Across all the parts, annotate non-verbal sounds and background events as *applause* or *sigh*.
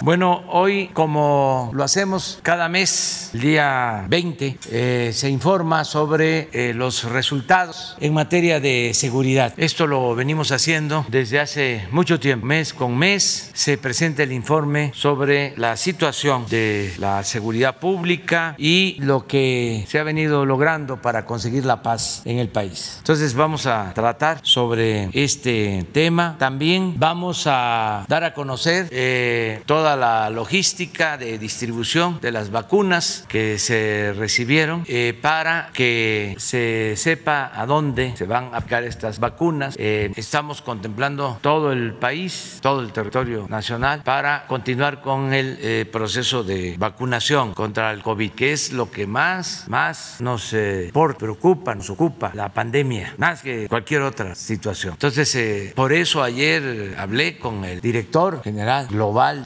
Bueno, hoy como lo hacemos cada mes, el día 20, eh, se informa sobre eh, los resultados en materia de seguridad. Esto lo venimos haciendo desde hace mucho tiempo. Mes con mes se presenta el informe sobre la situación de la seguridad pública y lo que se ha venido logrando para conseguir la paz en el país. Entonces vamos a tratar sobre este tema. También vamos a dar a conocer eh, toda la logística de distribución de las vacunas que se recibieron eh, para que se sepa a dónde se van a aplicar estas vacunas. Eh, estamos contemplando todo el país, todo el territorio nacional para continuar con el eh, proceso de vacunación contra el COVID, que es lo que más, más nos preocupa, nos ocupa, la pandemia, más que cualquier otra situación. Entonces, por eso ayer hablé con el director general global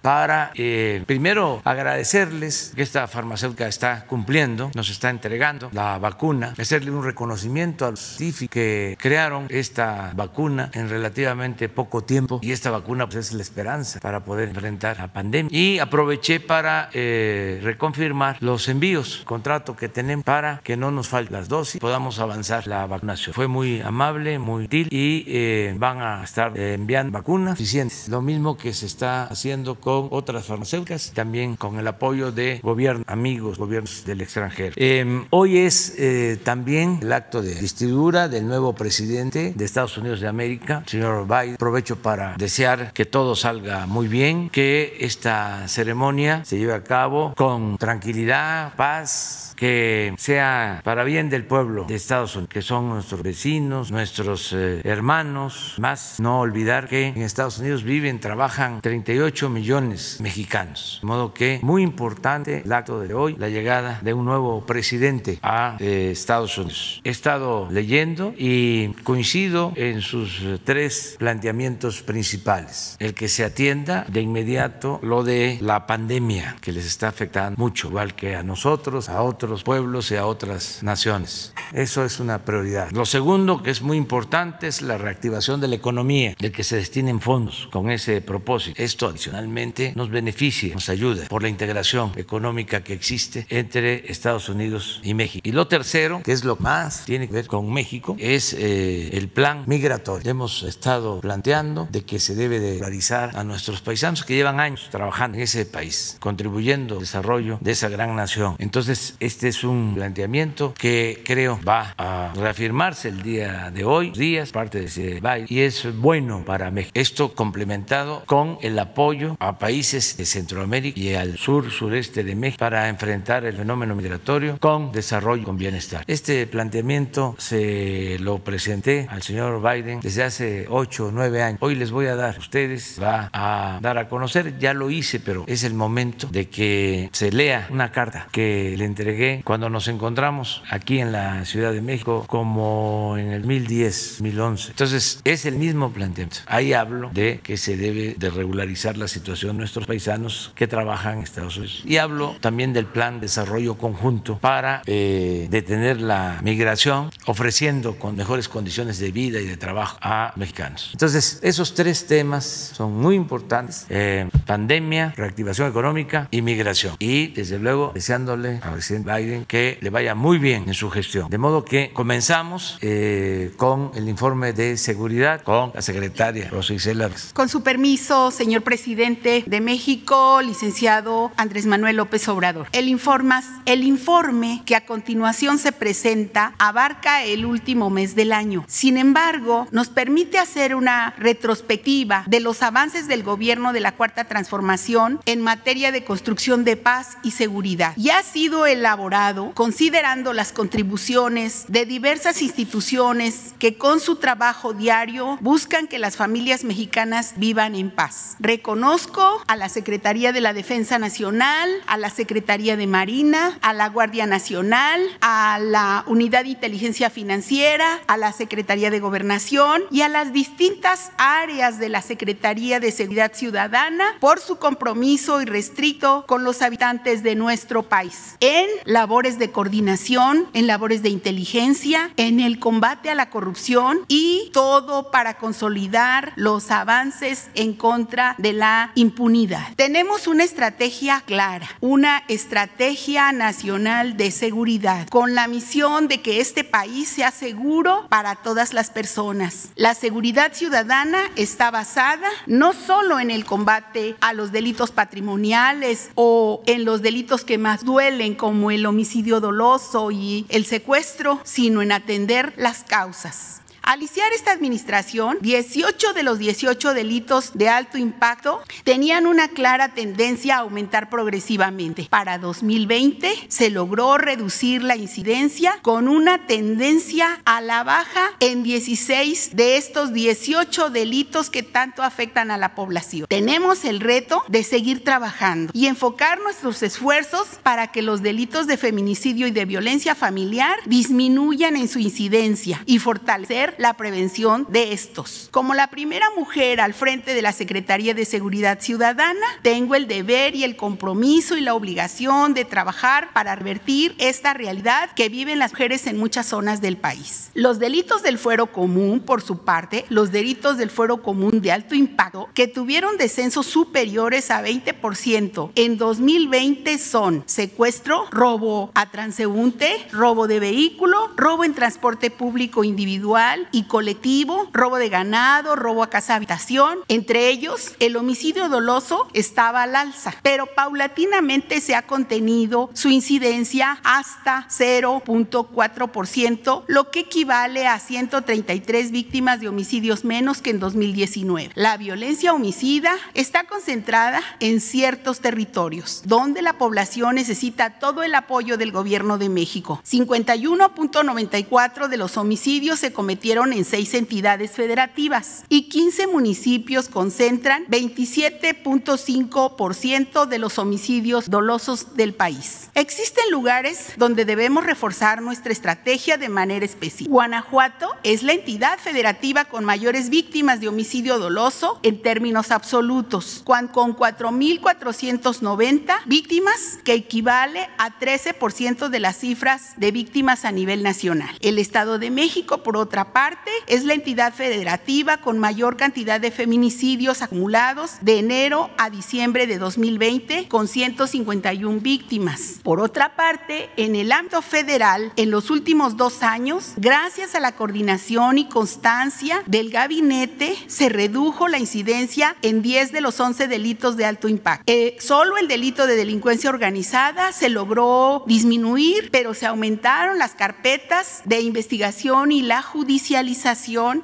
Para eh, primero agradecerles que esta farmacéutica está cumpliendo, nos está entregando la vacuna, hacerle un reconocimiento a los científicos que crearon esta vacuna en relativamente poco tiempo y esta vacuna pues, es la esperanza para poder enfrentar la pandemia. Y aproveché para eh, reconfirmar los envíos, contrato que tenemos para que no nos falten las dosis, podamos avanzar la vacunación. Fue muy amable, muy útil y eh, van a estar enviando vacunas suficientes. Lo mismo que se está haciendo con otras farmacéuticas, también con el apoyo de gobiernos, amigos, gobiernos del extranjero. Em, hoy es eh, también el acto de vestidura del nuevo presidente de Estados Unidos de América, señor Biden. Aprovecho para desear que todo salga muy bien, que esta ceremonia se lleve a cabo con tranquilidad, paz, que sea para bien del pueblo de Estados Unidos, que son nuestros vecinos, nuestros eh, hermanos. Más no olvidar que en Estados Unidos viven, trabajan 38 millones mexicanos. De modo que muy importante el acto de hoy, la llegada de un nuevo presidente a eh, Estados Unidos. He estado leyendo y coincido en sus tres planteamientos principales. El que se atienda de inmediato lo de la pandemia que les está afectando mucho, igual que a nosotros, a otros los pueblos y a otras naciones. Eso es una prioridad. Lo segundo, que es muy importante, es la reactivación de la economía, de que se destinen fondos con ese propósito. Esto adicionalmente nos beneficia, nos ayuda por la integración económica que existe entre Estados Unidos y México. Y lo tercero, que es lo más tiene que ver con México, es eh, el plan migratorio. Hemos estado planteando de que se debe de realizar a nuestros paisanos que llevan años trabajando en ese país, contribuyendo al desarrollo de esa gran nación. Entonces, este este es un planteamiento que creo va a reafirmarse el día de hoy, días, parte de Biden, y es bueno para México. Esto complementado con el apoyo a países de Centroamérica y al sur, sureste de México para enfrentar el fenómeno migratorio con desarrollo, con bienestar. Este planteamiento se lo presenté al señor Biden desde hace ocho o nueve años. Hoy les voy a dar, ustedes va a dar a conocer, ya lo hice, pero es el momento de que se lea una carta que le entregué cuando nos encontramos aquí en la Ciudad de México como en el 2010, 2011. Entonces, es el mismo planteamiento. Ahí hablo de que se debe de regularizar la situación de nuestros paisanos que trabajan en Estados Unidos. Y hablo también del plan de desarrollo conjunto para eh, detener la migración, ofreciendo con mejores condiciones de vida y de trabajo a mexicanos. Entonces, esos tres temas son muy importantes. Eh, pandemia, reactivación económica y migración. Y, desde luego, deseándole al presidente que le vaya muy bien en su gestión. De modo que comenzamos eh, con el informe de seguridad con la secretaria Rosa Isela. Con su permiso, señor presidente de México, licenciado Andrés Manuel López Obrador. El, informas, el informe que a continuación se presenta abarca el último mes del año. Sin embargo, nos permite hacer una retrospectiva de los avances del gobierno de la Cuarta Transformación en materia de construcción de paz y seguridad. Y ha sido elaborado considerando las contribuciones de diversas instituciones que con su trabajo diario buscan que las familias mexicanas vivan en paz. Reconozco a la Secretaría de la Defensa Nacional, a la Secretaría de Marina, a la Guardia Nacional, a la Unidad de Inteligencia Financiera, a la Secretaría de Gobernación y a las distintas áreas de la Secretaría de Seguridad Ciudadana por su compromiso irrestricto con los habitantes de nuestro país en labores de coordinación, en labores de inteligencia, en el combate a la corrupción y todo para consolidar los avances en contra de la impunidad. Tenemos una estrategia clara, una estrategia nacional de seguridad con la misión de que este país sea seguro para todas las personas. La seguridad ciudadana está basada no solo en el combate a los delitos patrimoniales o en los delitos que más duelen como el homicidio doloso y el secuestro, sino en atender las causas. Al iniciar esta administración, 18 de los 18 delitos de alto impacto tenían una clara tendencia a aumentar progresivamente. Para 2020 se logró reducir la incidencia con una tendencia a la baja en 16 de estos 18 delitos que tanto afectan a la población. Tenemos el reto de seguir trabajando y enfocar nuestros esfuerzos para que los delitos de feminicidio y de violencia familiar disminuyan en su incidencia y fortalecer la prevención de estos. Como la primera mujer al frente de la Secretaría de Seguridad Ciudadana, tengo el deber y el compromiso y la obligación de trabajar para revertir esta realidad que viven las mujeres en muchas zonas del país. Los delitos del fuero común, por su parte, los delitos del fuero común de alto impacto, que tuvieron descensos superiores a 20% en 2020 son secuestro, robo a transeúnte, robo de vehículo, robo en transporte público individual, y colectivo, robo de ganado, robo a casa habitación. Entre ellos, el homicidio doloso estaba al alza, pero paulatinamente se ha contenido su incidencia hasta 0.4%, lo que equivale a 133 víctimas de homicidios menos que en 2019. La violencia homicida está concentrada en ciertos territorios, donde la población necesita todo el apoyo del gobierno de México. 51.94 de los homicidios se cometieron en seis entidades federativas y 15 municipios concentran 27.5% de los homicidios dolosos del país. Existen lugares donde debemos reforzar nuestra estrategia de manera específica. Guanajuato es la entidad federativa con mayores víctimas de homicidio doloso en términos absolutos, con 4.490 víctimas, que equivale a 13% de las cifras de víctimas a nivel nacional. El Estado de México, por otra parte, es la entidad federativa con mayor cantidad de feminicidios acumulados de enero a diciembre de 2020, con 151 víctimas. Por otra parte, en el ámbito federal, en los últimos dos años, gracias a la coordinación y constancia del gabinete, se redujo la incidencia en 10 de los 11 delitos de alto impacto. Eh, solo el delito de delincuencia organizada se logró disminuir, pero se aumentaron las carpetas de investigación y la judicialización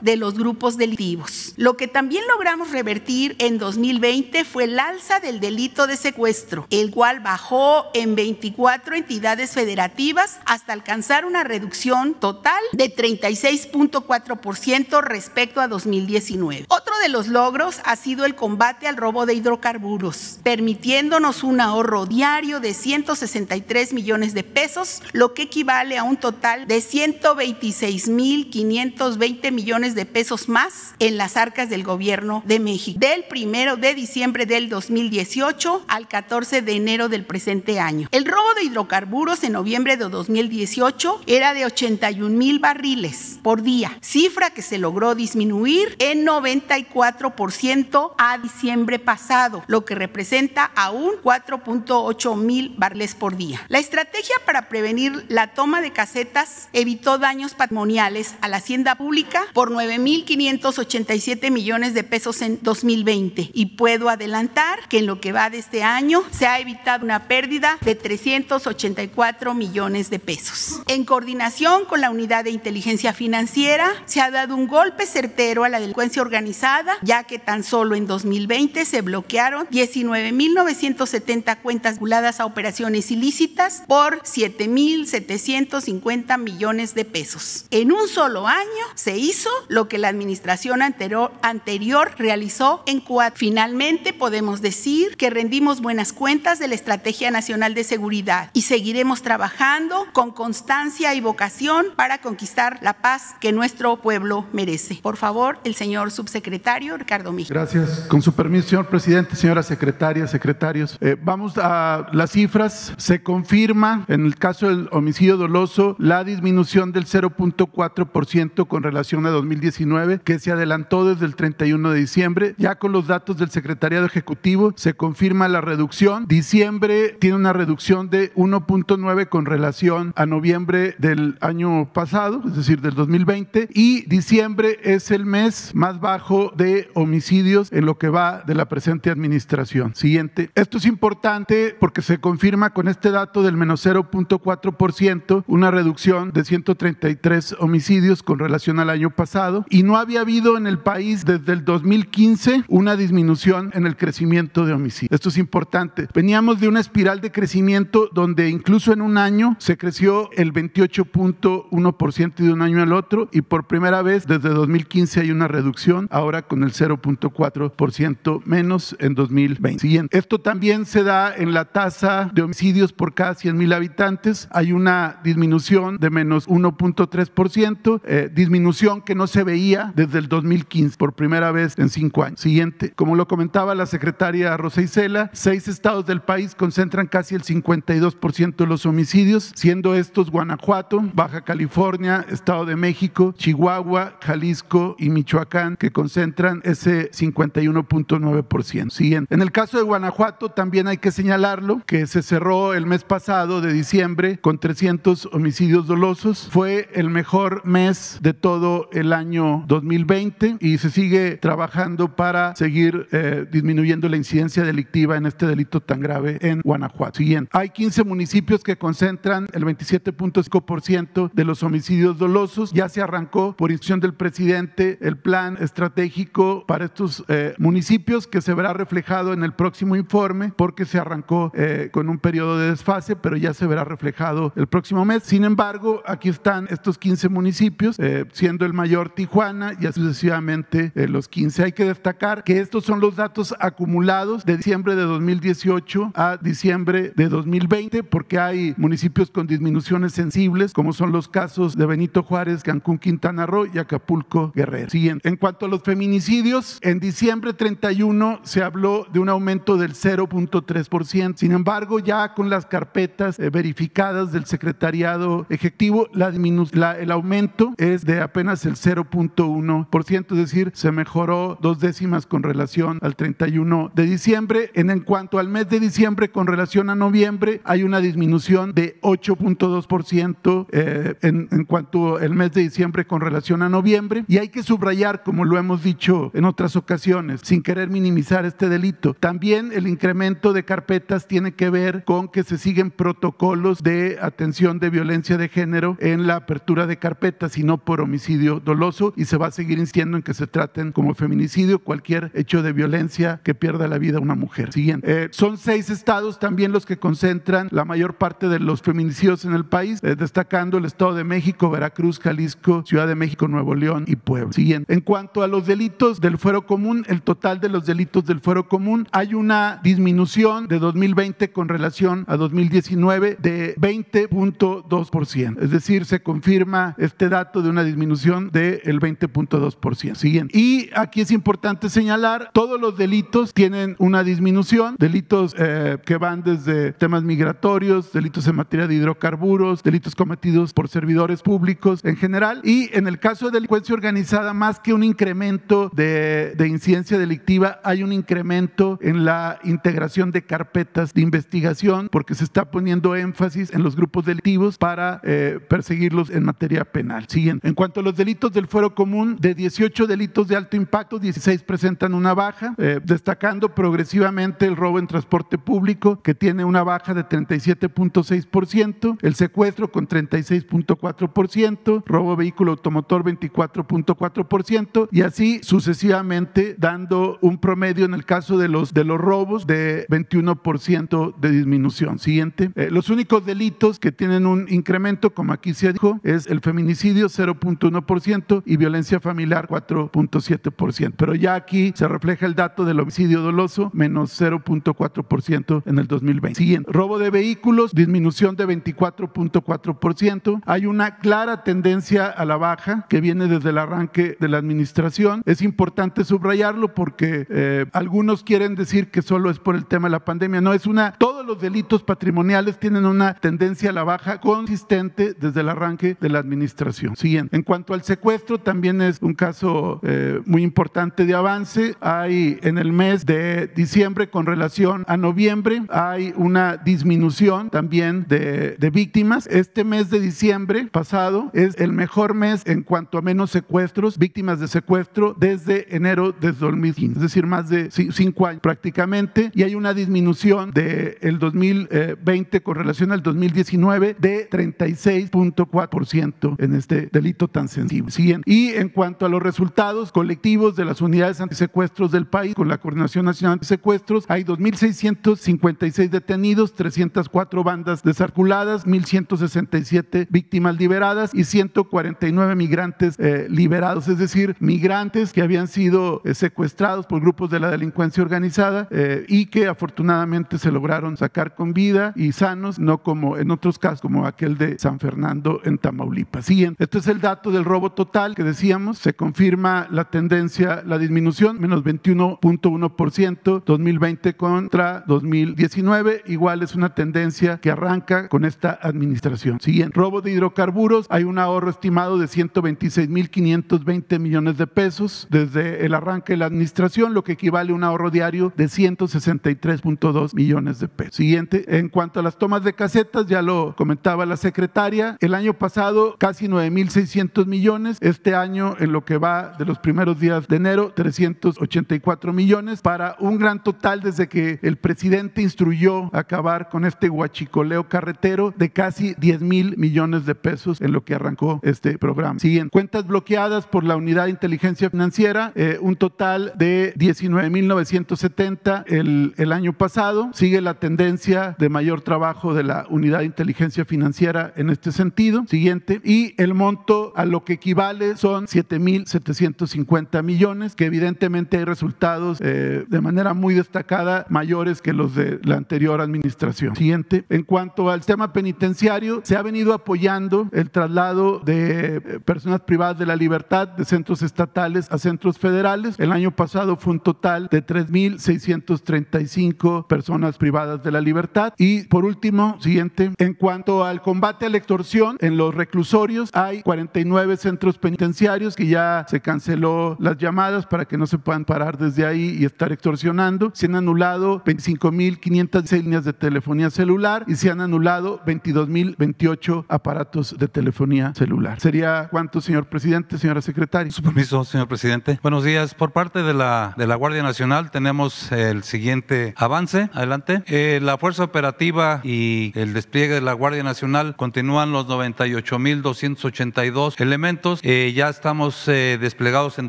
de los grupos delictivos. Lo que también logramos revertir en 2020 fue el alza del delito de secuestro, el cual bajó en 24 entidades federativas hasta alcanzar una reducción total de 36.4% respecto a 2019. Otro de los logros ha sido el combate al robo de hidrocarburos, permitiéndonos un ahorro diario de 163 millones de pesos, lo que equivale a un total de 126.500 20 millones de pesos más en las arcas del gobierno de México, del primero de diciembre del 2018 al 14 de enero del presente año. El robo de hidrocarburos en noviembre de 2018 era de 81 mil barriles por día, cifra que se logró disminuir en 94% a diciembre pasado, lo que representa aún 4.8 mil barriles por día. La estrategia para prevenir la toma de casetas evitó daños patrimoniales a la hacienda pública por 9.587 millones de pesos en 2020 y puedo adelantar que en lo que va de este año se ha evitado una pérdida de 384 millones de pesos. En coordinación con la Unidad de Inteligencia Financiera se ha dado un golpe certero a la delincuencia organizada ya que tan solo en 2020 se bloquearon 19.970 cuentas vinculadas a operaciones ilícitas por 7.750 millones de pesos. En un solo año se hizo lo que la administración anterior, realizó en cuatro. Finalmente podemos decir que rendimos buenas cuentas de la Estrategia Nacional de Seguridad y seguiremos trabajando con constancia y vocación para conquistar la paz que nuestro pueblo merece. Por favor, el señor subsecretario Ricardo Mejía. Gracias. Con su permiso, señor presidente, señora secretaria, secretarios, eh, vamos a las cifras. Se confirma en el caso del homicidio doloso la disminución del 0.4% con relación a 2019 que se adelantó desde el 31 de diciembre. Ya con los datos del Secretariado Ejecutivo se confirma la reducción. Diciembre tiene una reducción de 1.9 con relación a noviembre del año pasado, es decir, del 2020. Y diciembre es el mes más bajo de homicidios en lo que va de la presente administración. Siguiente. Esto es importante porque se confirma con este dato del menos 0.4% una reducción de 133 homicidios con relación al año pasado y no había habido en el país desde el 2015 una disminución en el crecimiento de homicidios. Esto es importante. Veníamos de una espiral de crecimiento donde incluso en un año se creció el 28.1% de un año al otro y por primera vez desde 2015 hay una reducción, ahora con el 0.4% menos en 2020. Siguiente. Esto también se da en la tasa de homicidios por cada 100 mil habitantes. Hay una disminución de menos 1.3%, eh, disminución que no se veía desde el 2015 por primera vez en cinco años. Siguiente. Como lo comentaba la secretaria Rosa Isela, seis estados del país concentran casi el 52% de los homicidios, siendo estos Guanajuato, Baja California, Estado de México, Chihuahua, Jalisco y Michoacán, que concentran ese 51.9%. Siguiente. En el caso de Guanajuato también hay que señalarlo, que se cerró el mes pasado de diciembre con 300 homicidios dolosos. Fue el mejor mes de todo el año 2020 y se sigue trabajando para seguir eh, disminuyendo la incidencia delictiva en este delito tan grave en Guanajuato. Siguiente. Hay 15 municipios que concentran el 27.5% de los homicidios dolosos. Ya se arrancó por instrucción del presidente el plan estratégico para estos eh, municipios que se verá reflejado en el próximo informe porque se arrancó eh, con un periodo de desfase, pero ya se verá reflejado el próximo mes. Sin embargo, aquí están estos 15 municipios, eh, siendo el mayor Tijuana y sucesivamente los 15. Hay que destacar que estos son los datos acumulados de diciembre de 2018 a diciembre de 2020 porque hay municipios con disminuciones sensibles como son los casos de Benito Juárez, Cancún, Quintana Roo y Acapulco, Guerrero. Siguiente. En cuanto a los feminicidios, en diciembre 31 se habló de un aumento del 0.3%. Sin embargo, ya con las carpetas eh, verificadas del Secretariado Ejecutivo, la, la, el aumento es de apenas el 0.1%, es decir, se mejoró dos décimas con relación al 31 de diciembre. En, cuanto al mes de diciembre con relación a noviembre, hay una disminución de 8.2% eh, en, en cuanto al mes de diciembre con relación a noviembre. Y hay que subrayar, como lo hemos dicho en otras ocasiones, sin querer minimizar este delito, también el incremento de carpetas tiene que ver con que se siguen protocolos de atención de violencia de género en la apertura de carpetas y no por homicidio doloso y se va a seguir insistiendo en que se traten como feminicidio cualquier hecho de violencia que pierda la vida una mujer. Siguiente. Eh, son seis estados también los que concentran la mayor parte de los feminicidios en el país, eh, destacando el Estado de México, Veracruz, Jalisco, Ciudad de México, Nuevo León y Puebla. Siguiente. En cuanto a los delitos del fuero común, el total de los delitos del fuero común, hay una disminución de 2020 con relación a 2019 de 20.2%. Es decir, se confirma este dato de una disminución del 20.2%. Siguiente. Y aquí es importante señalar, todos los delitos tienen una disminución, delitos eh, que van desde temas migratorios, delitos en materia de hidrocarburos, delitos cometidos por servidores públicos en general. Y en el caso de delincuencia organizada, más que un incremento de, de incidencia delictiva, hay un incremento en la integración de carpetas de investigación porque se está poniendo énfasis en los grupos delictivos para eh, perseguirlos en materia penal. Siguiente. En cuanto a los delitos del fuero común, de 18 delitos de alto impacto, 16 presentan una baja, eh, destacando progresivamente el robo en transporte público, que tiene una baja de 37.6%, el secuestro con 36.4%, robo vehículo automotor 24.4% y así sucesivamente dando un promedio en el caso de los, de los robos de 21% de disminución. Siguiente. Eh, los únicos delitos que tienen un incremento, como aquí se dijo, es el feminicidio 9.1% y violencia familiar 4.7%. Pero ya aquí se refleja el dato del homicidio doloso, menos 0.4% en el 2020. Siguiente, robo de vehículos, disminución de 24.4%. Hay una clara tendencia a la baja que viene desde el arranque de la administración. Es importante subrayarlo porque eh, algunos quieren decir que solo es por el tema de la pandemia. No, es una, todos los delitos patrimoniales tienen una tendencia a la baja consistente desde el arranque de la administración. Siguiente, en cuanto al secuestro, también es un caso eh, muy importante de avance. Hay en el mes de diciembre con relación a noviembre, hay una disminución también de, de víctimas. Este mes de diciembre pasado es el mejor mes en cuanto a menos secuestros, víctimas de secuestro desde enero de 2015, es decir, más de cinco años prácticamente, y hay una disminución del de 2020 con relación al 2019 de 36.4% en este delito tan sensible. Y en cuanto a los resultados colectivos de las unidades antisecuestros del país, con la Coordinación Nacional Antisecuestros, hay 2.656 detenidos, 304 bandas desarculadas, 1.167 víctimas liberadas y 149 migrantes eh, liberados, es decir, migrantes que habían sido eh, secuestrados por grupos de la delincuencia organizada eh, y que afortunadamente se lograron sacar con vida y sanos, no como en otros casos como aquel de San Fernando en Tamaulipas. Siguiente, este es el dato del robo total que decíamos, se confirma la tendencia, la disminución, menos 21.1%, 2020 contra 2019, igual es una tendencia que arranca con esta administración. Siguiente, robo de hidrocarburos, hay un ahorro estimado de 126.520 millones de pesos desde el arranque de la administración, lo que equivale a un ahorro diario de 163.2 millones de pesos. Siguiente, en cuanto a las tomas de casetas, ya lo comentaba la secretaria, el año pasado casi 9.600 millones, este año en lo que va de los primeros días de enero, 384 millones, para un gran total desde que el presidente instruyó acabar con este huachicoleo carretero de casi 10 mil millones de pesos en lo que arrancó este programa. Siguiente, cuentas bloqueadas por la Unidad de Inteligencia Financiera, eh, un total de 19.970 el, el año pasado. Sigue la tendencia de mayor trabajo de la Unidad de Inteligencia Financiera en este sentido. Siguiente, y el monto a lo que equivale son 7.750 millones, que evidentemente hay resultados eh, de manera muy destacada mayores que los de la anterior administración. Siguiente, en cuanto al tema penitenciario, se ha venido apoyando el traslado de eh, personas privadas de la libertad de centros estatales a centros federales. El año pasado fue un total de 3.635 personas privadas de la libertad. Y por último, siguiente, en cuanto al combate a la extorsión, en los reclusorios hay 49 centros penitenciarios que ya se canceló las llamadas para que no se puedan parar desde ahí y estar extorsionando. Se han anulado 25.506 líneas de telefonía celular y se han anulado 22.028 aparatos de telefonía celular. ¿Sería cuánto, señor presidente, señora secretaria? Su permiso, señor presidente. Buenos días. Por parte de la, de la Guardia Nacional tenemos el siguiente avance. Adelante. Eh, la Fuerza Operativa y el despliegue de la Guardia Nacional continúan los 98.282 elementos. Eh, ya estamos eh, desplegados en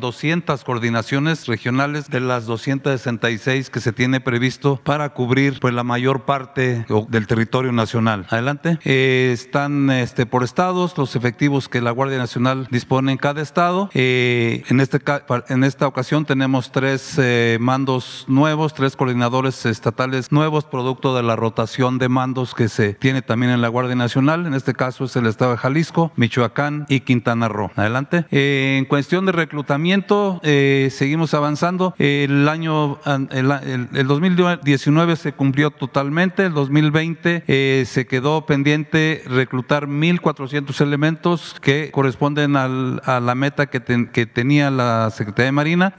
200 coordinaciones regionales de las 266 que se tiene previsto para cubrir pues, la mayor parte del territorio nacional. Adelante. están este, por estados los efectivos que la Guardia Nacional dispone en cada estado. en, este, en esta ocasión tenemos tres mandos nuevos, tres coordinadores estatales nuevos, producto de la rotación de mandos que se tiene también en la Guardia Nacional. En este caso es el estado de Jalisco, Michoacán y Quintana Roo. Adelante. Eh, en cuestión de reclutamiento, eh, seguimos avanzando. El año, el, el, 2019 se cumplió totalmente, el 2020 eh, se quedó pendiente reclutar 1.400 elementos que corresponden a la meta que, que, tenía la Secretaría de Marina.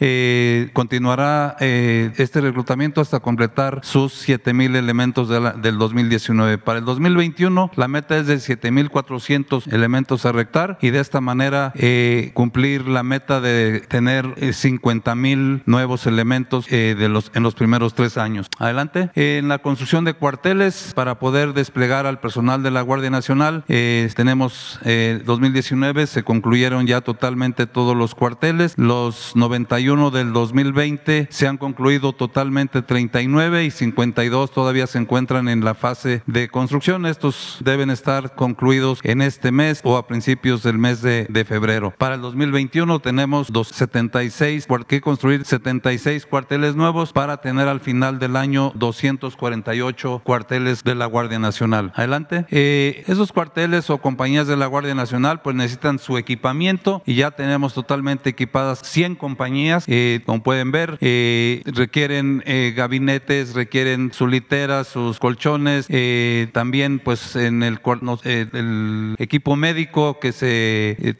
continuará este reclutamiento hasta completar sus 7.000 elementos de del 2019. Para el 2021 la meta es de 7.400 elementos a rectar y de esta manera eh, cumplir la meta de tener 50.000 eh, nuevos elementos eh, de los, en los primeros tres años. Adelante. en la construcción de cuarteles para poder desplegar al personal de la Guardia Nacional, tenemos 2019 se concluyeron ya totalmente todos los cuarteles, los 91 del 2020 se han concluido totalmente 39 y 52 todavía se encuentran en la fase de construcción. Estos deben estar concluidos en este mes o a principios del mes de, febrero. Para el 2021 tenemos 76, que construir 76 cuarteles nuevos para tener al final del año 248 cuarteles de la Guardia Nacional. Adelante. Eh, esos cuarteles o compañías de la Guardia Nacional pues necesitan su equipamiento y ya tenemos totalmente equipadas 100 compañías, eh, como pueden ver, eh, requieren gabinetes, requieren sus literas, sus colchones, también pues en el, el equipo médico que se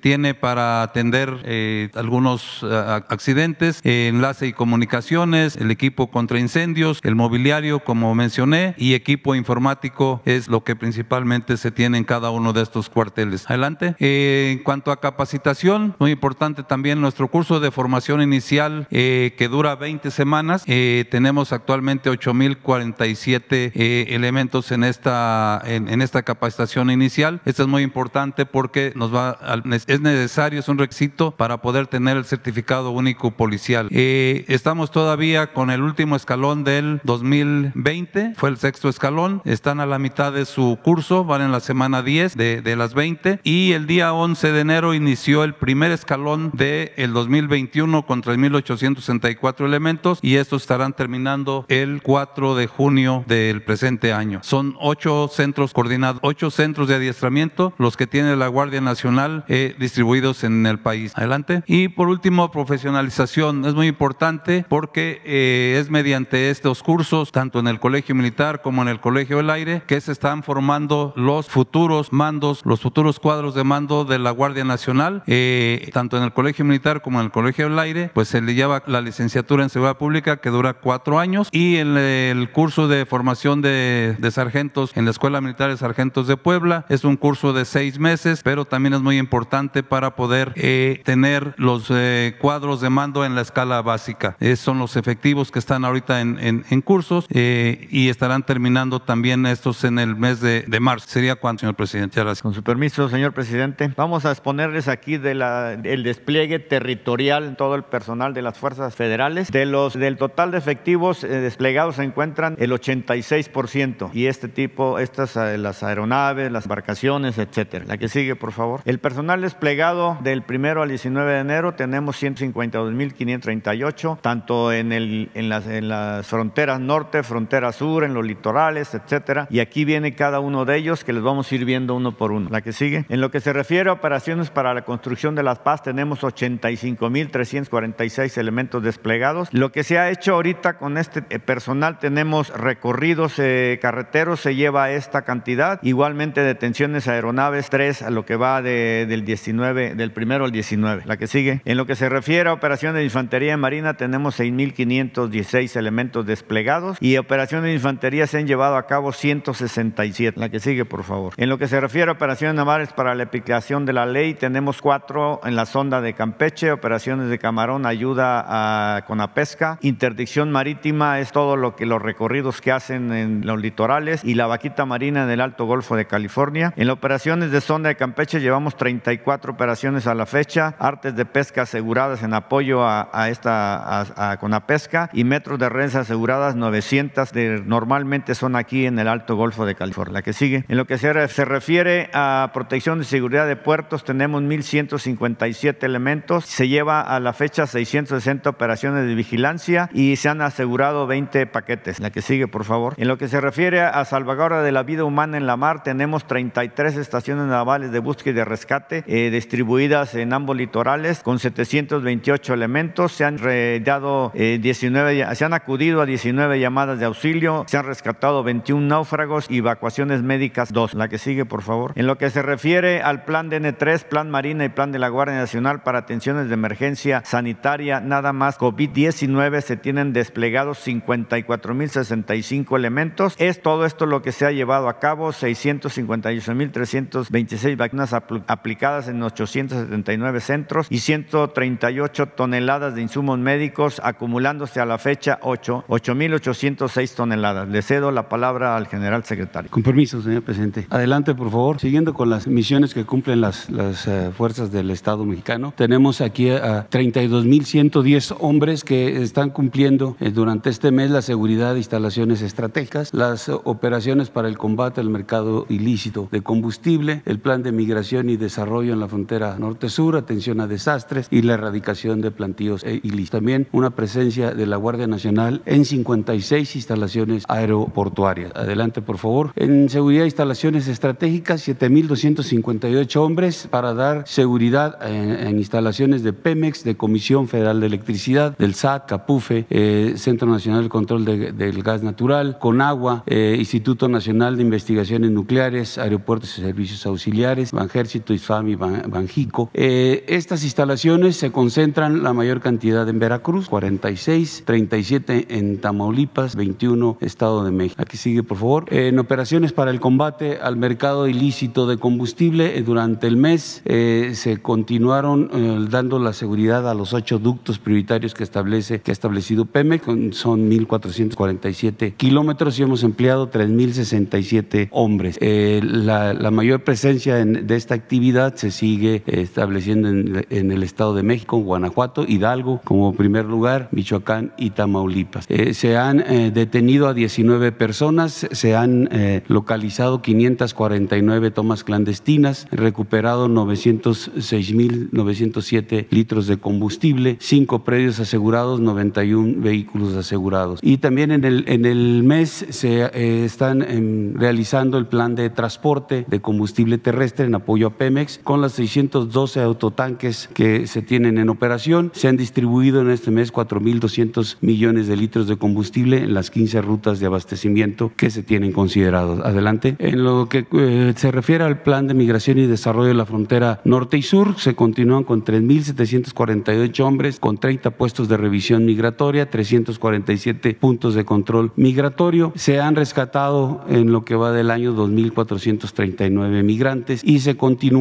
tiene para atender algunos accidentes, enlace y comunicaciones, el equipo contra incendios, el mobiliario, como mencioné, y equipo informático es lo que principalmente se tiene en cada uno de estos cuarteles. Adelante. Eh, en cuanto a capacitación, muy importante también nuestro curso de formación inicial eh, que dura 20 semanas. Eh, tenemos actualmente 8.047 elementos en esta, en, esta capacitación inicial. Esto es muy importante porque nos va, es necesario, es un requisito para poder tener el certificado único policial. estamos todavía con el último escalón del 2020, fue el sexto escalón. Están a la mitad de su curso, van en la semana 10 de, de las 20 y el día 11 de enero inició el primer escalón del el 2021 con 3.864 elementos y estos estarán terminando el 4 de junio del presente año. Son ocho centros coordinados, ocho centros de adiestramiento los que tiene la Guardia Nacional eh, distribuidos en el país. Adelante. Y por último, profesionalización. Es muy importante porque eh, es mediante estos cursos, tanto en el Colegio Militar como en el Colegio del Aire, que se están formando los futuros mandos, los futuros cuadros de mando de la Guardia Nacional, eh, tanto en el Colegio Militar como en el Colegio del Aire, pues se le lleva la licenciatura en Seguridad Pública que dura cuatro años y en el curso de formación de, sargentos en la Escuela Militar de Sargentos de Puebla es un curso de seis meses, pero también es muy importante para poder eh, tener los eh, cuadros de mando en la escala básica. son los efectivos que están ahorita en, en, cursos y estarán terminando también estos en el mes de, de marzo. ¿Sería cuánto, señor presidente? Con su permiso, señor presidente, vamos a exponerles aquí de la, el despliegue territorial en todo el personal de las fuerzas federales. De los, del total de efectivos eh, desplegados se encuentran el 86% y este tipo, estas eh, las aeronaves, las embarcaciones, etcétera. La que sigue, por favor. El personal desplegado del primero al 19 de enero tenemos 152.538, tanto en, el, en, las, en las fronteras norte, frontera sur, en los litorales, etcétera. Y aquí viene cada uno de ellos que les vamos a ir viendo uno por uno. La que sigue. En lo que se refiere a operaciones para la construcción de las paz, tenemos 85.346 elementos desplegados. Lo que se ha hecho ahorita con este eh, personal, tenemos recorridos eh, carreteros, se lleva esta cantidad. Igualmente detenciones aeronaves, 3 a lo que va del 19, del primero al 19. La que sigue. En lo que se refiere a operaciones de infantería en marina, tenemos 6.516 elementos desplegados y operaciones de infantería se han llevado a cabo 167. La que sigue, por favor. En lo que se refiere a operaciones navales para la aplicación de la ley, tenemos cuatro en la sonda de Campeche, operaciones de camarón, ayuda a, con la pesca, interdicción marítima es todo lo que los recorridos que hacen en los litorales y la vaquita marina en el Alto Golfo de California. En las operaciones de sonda de Campeche llevamos 34 operaciones a la fecha, artes de pesca aseguradas en apoyo a, esta con la pesca y metros de redes aseguradas 900 de, normalmente son aquí en el Alto Golfo de California. La que sigue. En lo que se, se refiere a protección de seguridad de puertos, tenemos 1.157 elementos. Se lleva a la fecha 660 operaciones de vigilancia y se han asegurado 20 paquetes. La que sigue, por favor. En lo que se refiere a salvaguarda de la vida humana en la mar, tenemos 33 estaciones navales de búsqueda y de rescate eh, distribuidas en ambos litorales con 728 elementos. Se han dado 19, eh, se han acudido a 19 llamadas de auxilio, se han rescatado 21 náufragos y evacuaciones médicas 2. La que sigue, por favor. En lo que se refiere al plan DN3, plan Marina y plan de la Guardia Nacional para atenciones de emergencia sanitaria, nada más COVID-19 se tienen desplegados 54.065 elementos. Es todo esto lo que se ha llevado a cabo, 658.326 vacunas aplicadas en 879 centros y 138 toneladas de insumos médicos, acumulándose a la fecha 8.806 toneladas. Le cedo la palabra al general secretario. Con permiso, señor presidente. Adelante, por favor. Siguiendo con las misiones que cumplen las, las eh, fuerzas del Estado mexicano, tenemos aquí a 32.110 hombres que están cumpliendo eh, durante este mes la seguridad de instalaciones estratégicas, las operaciones para el combate al mercado ilícito de combustible, el plan de migración y de desarrollo en la frontera norte-sur, atención a desastres y la erradicación de plantíos e ilícitos. También una presencia de la Guardia Nacional en 56 instalaciones aeroportuarias. Adelante, por favor. En seguridad instalaciones estratégicas, 7.258 hombres para dar seguridad en, instalaciones de Pemex, de Comisión Federal de Electricidad, del SAT, CAPUFE, eh, Centro Nacional de Control del Gas Natural, CONAGUA, eh, Instituto Nacional de Investigaciones Nucleares, Aeropuertos y Servicios Auxiliares, Banjército, ISFAM y Banjico. Eh, estas instalaciones se concentran la mayor cantidad en Veracruz, 46, 37 en Tamaulipas, 21 Estado de México. Aquí sigue, por favor. En operaciones para el combate al mercado ilícito de combustible, eh, durante el mes eh, se continuaron dando la seguridad a los ocho ductos prioritarios que establece que ha establecido Pemex, son 1.447 kilómetros y hemos empleado 3.067 hombres. La, mayor presencia de esta actividad se sigue estableciendo en, el Estado de México, Guanajuato, Hidalgo como primer lugar, Michoacán y Tamaulipas. se han detenido a 19 personas, se han localizado 549 tomas clandestinas, recuperado 906.907 litros de combustible, cinco predios asegurados, 91 vehículos asegurados. Y también en el, en el mes se eh, están em, realizando el plan de transporte de combustible terrestre en apoyo a Pemex con las 612 autotanques que se tienen en operación. Se han distribuido en este mes 4.200 millones de litros de combustible en las 15 rutas de abastecimiento que se tienen considerados. Adelante. En lo que eh, se refiere al plan de migración y desarrollo de la frontera norte y sur, se continúan con 3.748 hombres, con 30 puestos de revisión migratoria, 347 puntos de control migratorio. Se han rescatado en lo que va del año 2.439 migrantes y se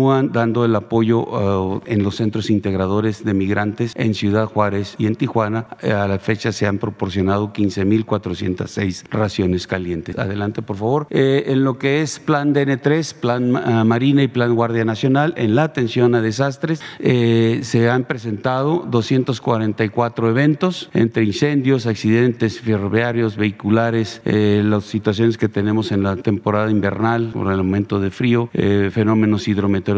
continúan dando el apoyo uh, en los centros integradores de migrantes en Ciudad Juárez y en Tijuana. Eh, a la fecha se han proporcionado 15.406 raciones calientes. Adelante, por favor. Eh, en lo que es plan DN3, plan Marina y plan Guardia Nacional, en la atención a desastres, eh, se han presentado 244 eventos entre incendios, accidentes ferroviarios, vehiculares, eh, las situaciones que tenemos en la temporada invernal por el aumento de frío, eh, fenómenos hidrometeorológicos,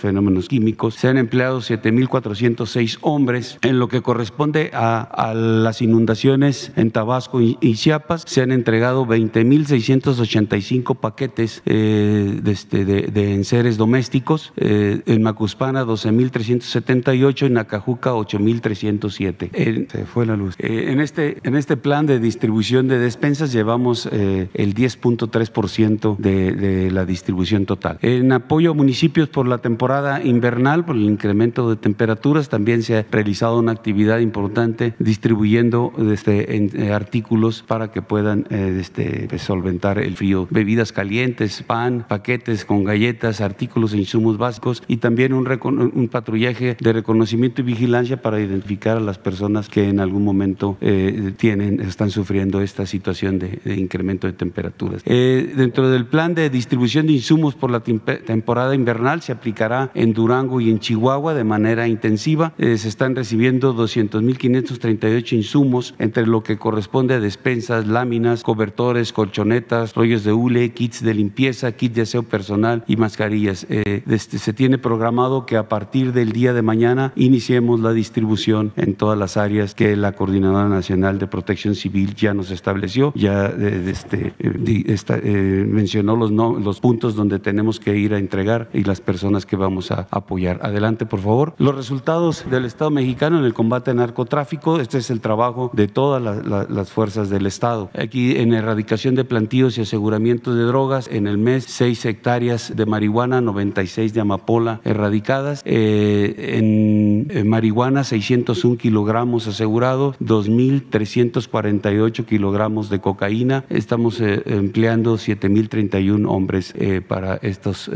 fenómenos químicos. Se han empleado 7.406 hombres en lo que corresponde a, las inundaciones en Tabasco y, Chiapas. Se han entregado 20.685 paquetes de, este, de, de enseres domésticos eh, en Macuspana 12.378, en Acajuca 8.307. se fue la luz. Eh, en, este, en este plan de distribución de despensas llevamos eh, el 10.3% de, de la distribución total. En apoyo a municipios por la temporada invernal, por el incremento de temperaturas, también se ha realizado una actividad importante distribuyendo este, artículos para que puedan este, pues, solventar el frío. Bebidas calientes, pan, paquetes con galletas, artículos e insumos básicos y también un, un, patrullaje de reconocimiento y vigilancia para identificar a las personas que en algún momento eh, tienen, están sufriendo esta situación de, incremento de temperaturas. Eh, dentro del plan de distribución de insumos por la temporada invernal se aplicará en Durango y en Chihuahua de manera intensiva. Eh, se están recibiendo 200.538 insumos entre lo que corresponde a despensas, láminas, cobertores, colchonetas, rollos de hule, kits de limpieza, kits de aseo personal y mascarillas. Este, se tiene programado que a partir del día de mañana iniciemos la distribución en todas las áreas que la Coordinadora Nacional de Protección Civil ya nos estableció, ya eh, este, eh, eh, mencionó los, los puntos donde tenemos que ir a entregar y las personas que vamos a apoyar. Adelante, por favor. Los resultados del Estado mexicano en el combate al narcotráfico, este es el trabajo de todas las fuerzas del Estado. Aquí en erradicación de plantíos y aseguramiento de drogas, en el mes 6 hectáreas de marihuana, 96 de amapola erradicadas, eh, en, marihuana 601 kilogramos asegurados, 2.348 kilogramos de cocaína. Estamos eh, empleando 7.031 hombres eh, para estas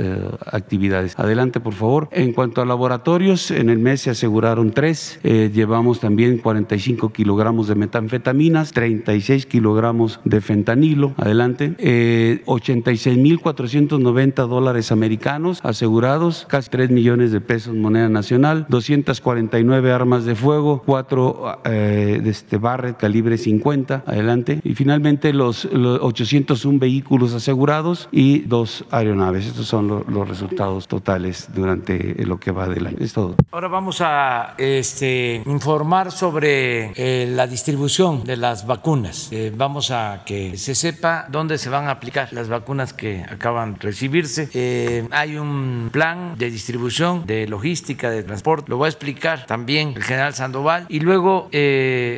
actividades. Adelante, por favor. En cuanto a laboratorios, en el mes se aseguraron tres. llevamos también 45 kilogramos de metanfetaminas, 36 kilogramos de fentanilo. Adelante. 86.490 dólares americanos asegurados casi 3 millones de pesos moneda nacional, 249 armas de fuego, 4 eh, de este Barret calibre 50, adelante, y finalmente los 801 vehículos asegurados y dos aeronaves. Estos son los resultados totales durante lo que va del año. Es todo. Ahora vamos a este, informar sobre eh, la distribución de las vacunas. Eh, vamos a que se sepa dónde se van a aplicar las vacunas que acaban de recibirse. Eh, hay un plan de distribución, de logística, de transporte. Lo va a explicar también el general Sandoval. Y luego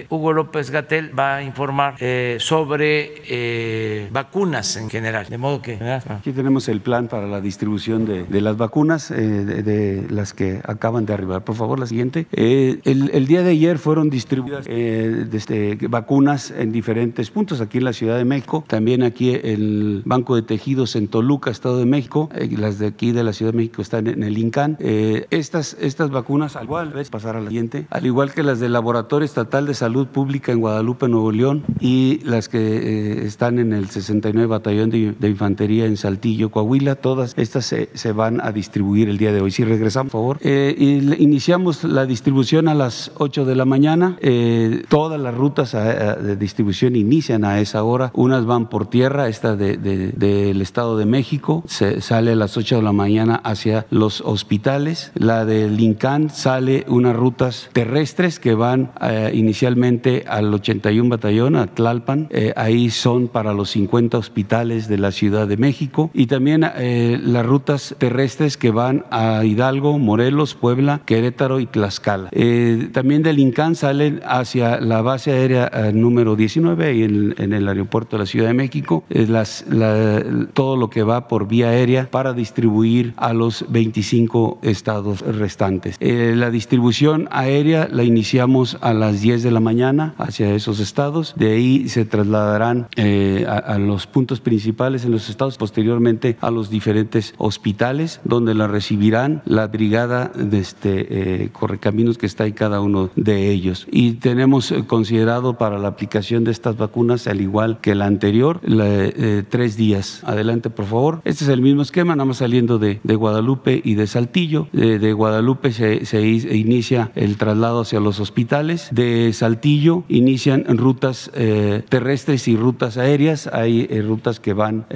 Hugo López Gatel va a informar sobre vacunas en general. De modo que... Aquí tenemos el plan para la distribución de, las vacunas, de, de, las que acaban de arribar. Por favor, la siguiente. el, el, día de ayer fueron distribuidas desde vacunas en diferentes puntos, aquí en la Ciudad de México, también aquí el Banco de Tejidos en Toluca, Estado de México, eh, las de aquí de la Ciudad de México están en el INCAN. Eh, estas, estas vacunas, al igual, pasar a la siguiente, al igual que las del Laboratorio Estatal de Salud Pública en Guadalupe, Nuevo León, y las que eh, están en el 69 Batallón de, Infantería en Saltillo, Coahuila, todas estas se, se, van a distribuir el día de hoy. Si regresamos, por favor. iniciamos la distribución a las 8 de la mañana. todas las rutas de distribución inician a esa hora. Unas van por tierra, esta del de, Estado de México, se, sale a las 8 de la mañana hacia los hospitales. La de Lincán sale unas rutas terrestres que van eh, inicialmente al 81 Batallón, a Tlalpan. Eh, ahí son para los 50 hospitales de la Ciudad de México. Y también eh, las rutas terrestres que van a Hidalgo, Morelos, Puebla, Querétaro y Tlaxcala. también de Lincán salen hacia la base aérea número 19 y en, el aeropuerto de la Ciudad de México, todo lo que va por vía aérea para distribuir a los 25 estados restantes. Eh, la distribución aérea la iniciamos a las 10 de la mañana hacia esos estados, de ahí se trasladarán eh, a, los puntos principales en los estados, posteriormente a los diferentes hospitales, donde la recibirán la brigada de este, eh, correcaminos que está en cada uno de ellos. Y tenemos considerado para la aplicación de estas vacunas, al igual que la anterior, eh, tres días. Adelante, por favor. Este es el mismo esquema, nada más saliendo de, Guadalupe y de Saltillo. De, Guadalupe se, inicia el traslado hacia los hospitales. De Saltillo inician rutas eh, terrestres y rutas aéreas. Hay eh, rutas que van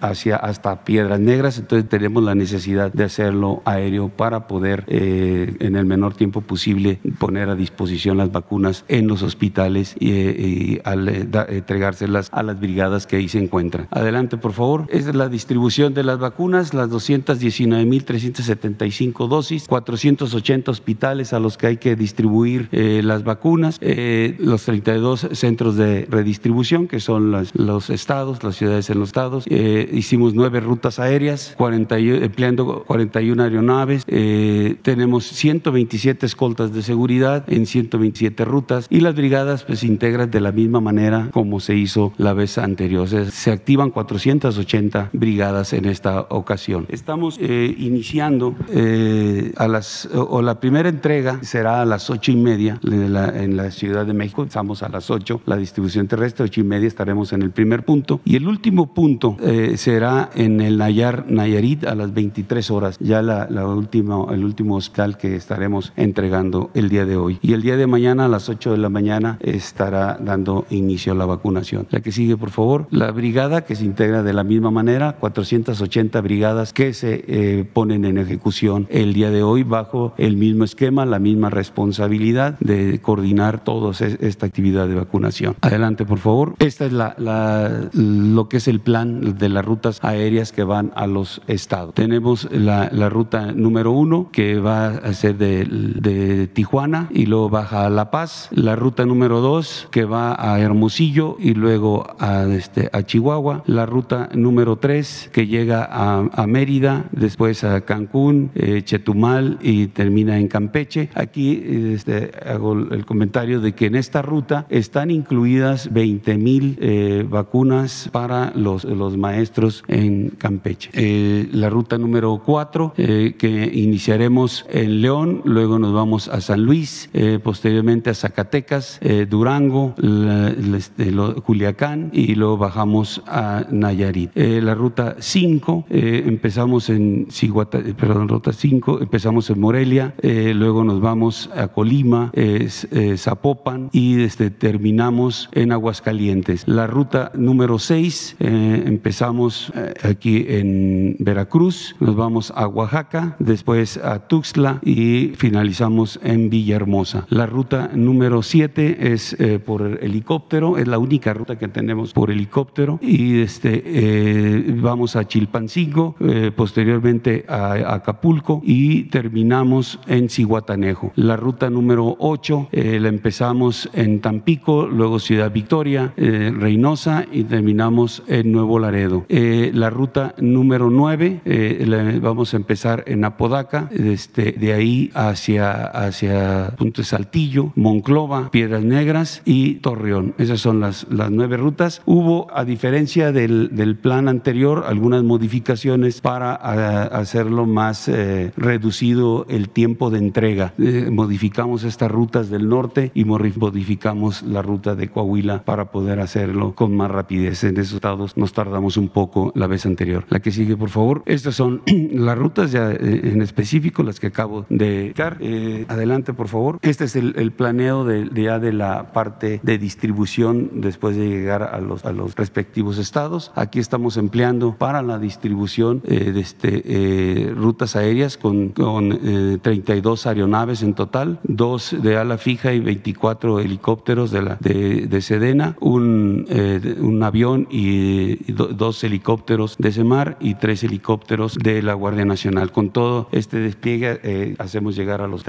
hacia hasta Piedras Negras, entonces tenemos la necesidad de hacerlo aéreo para poder en el menor tiempo posible poner a disposición las vacunas en los hospitales y, al eh, entregárselas a las brigadas que ahí se encuentran. Adelante, por favor. Es la distribución de las vacunas, las 219.375 dosis, 480 hospitales a los que hay que distribuir eh, las vacunas, eh, los 32 centros de redistribución, que son los estados, las ciudades en los estados. hicimos nueve rutas aéreas, 40, empleando 41 aeronaves. tenemos 127 escoltas de seguridad en 127 rutas y las brigadas pues integran de la misma manera como se hizo la vez anterior. se activan 480 brigadas en esta ocasión. Estamos eh, iniciando eh, a las, o la primera entrega será a las ocho y media en la Ciudad de México. Estamos a las 8, la distribución terrestre, ocho y media estaremos en el primer punto. Y el último punto eh, será en el Nayar, Nayarit a las 23 horas, ya la, última, el último hospital que estaremos entregando el día de hoy. Y el día de mañana a las 8 de la mañana estará dando inicio a la vacunación. La que sigue, por favor. La brigada que se integra de la misma manera, 480 brigadas que se eh, ponen en ejecución el día de hoy bajo el mismo esquema, la misma responsabilidad de coordinar toda esta actividad de vacunación. Adelante, por favor. Esta es la, lo que es el plan de las rutas aéreas que van a los estados. La, ruta número uno que va a ser de, Tijuana y luego baja a La Paz. La ruta número dos que va a Hermosillo y luego a, este, a Chihuahua. La ruta número 3 que llega a, Mérida, después a Cancún, eh, Chetumal y termina en Campeche. Aquí este, hago el comentario de que en esta ruta están incluidas 20 mil eh, vacunas para los, los maestros en Campeche. Eh, la ruta número 4 que iniciaremos en León, luego nos vamos a San Luis, posteriormente a Zacatecas, Durango, este, Culiacán y luego bajamos a Nayarit. Eh, la ruta 5, eh, empezamos en Ciguata, eh, perdón, ruta 5, empezamos en Morelia, luego nos vamos a Colima, Zapopan y este, terminamos en Aguascalientes. La ruta número 6, empezamos aquí en Veracruz, Nos vamos a Oaxaca, después a Tuxtla y finalizamos en Villahermosa. La ruta número 7 es eh, por helicóptero, es la única ruta que tenemos por helicóptero y este, eh, vamos a Chilpancingo, eh, posteriormente a, Acapulco y terminamos en Cihuatanejo. La ruta número 8 la empezamos en Tampico, luego Ciudad Victoria, Reynosa y terminamos en Nuevo Laredo. la ruta número 9 vamos a empezar en Apodaca, este, de ahí hacia, hacia Punto Saltillo, Monclova, Piedras Negras y Torreón. Esas son las, las nueve rutas. Hubo, a diferencia del, del plan anterior, algunas modificaciones para hacerlo más eh, reducido el tiempo de entrega. Eh, modificamos estas rutas del norte y modificamos la ruta de Coahuila para poder hacerlo con más rapidez. En esos estados nos tardamos un poco la vez anterior. La que sigue, por favor. Estas son *clears throat* las rutas ya eh, en específico, las que acabo de dar. adelante, por favor. Este es el, planeo de, ya de la parte de distribución después de llegar a los, a los respectivos estados. Aquí estamos empleando para la distribución eh, este, eh, rutas aéreas con, con 32 eh, aeronaves en total, dos de ala fija y 24 helicópteros de, la, de, de Sedena, un, un avión y dos helicópteros de Semar y tres helicópteros de la Guardia Nacional. Con todo este despliegue hacemos llegar a los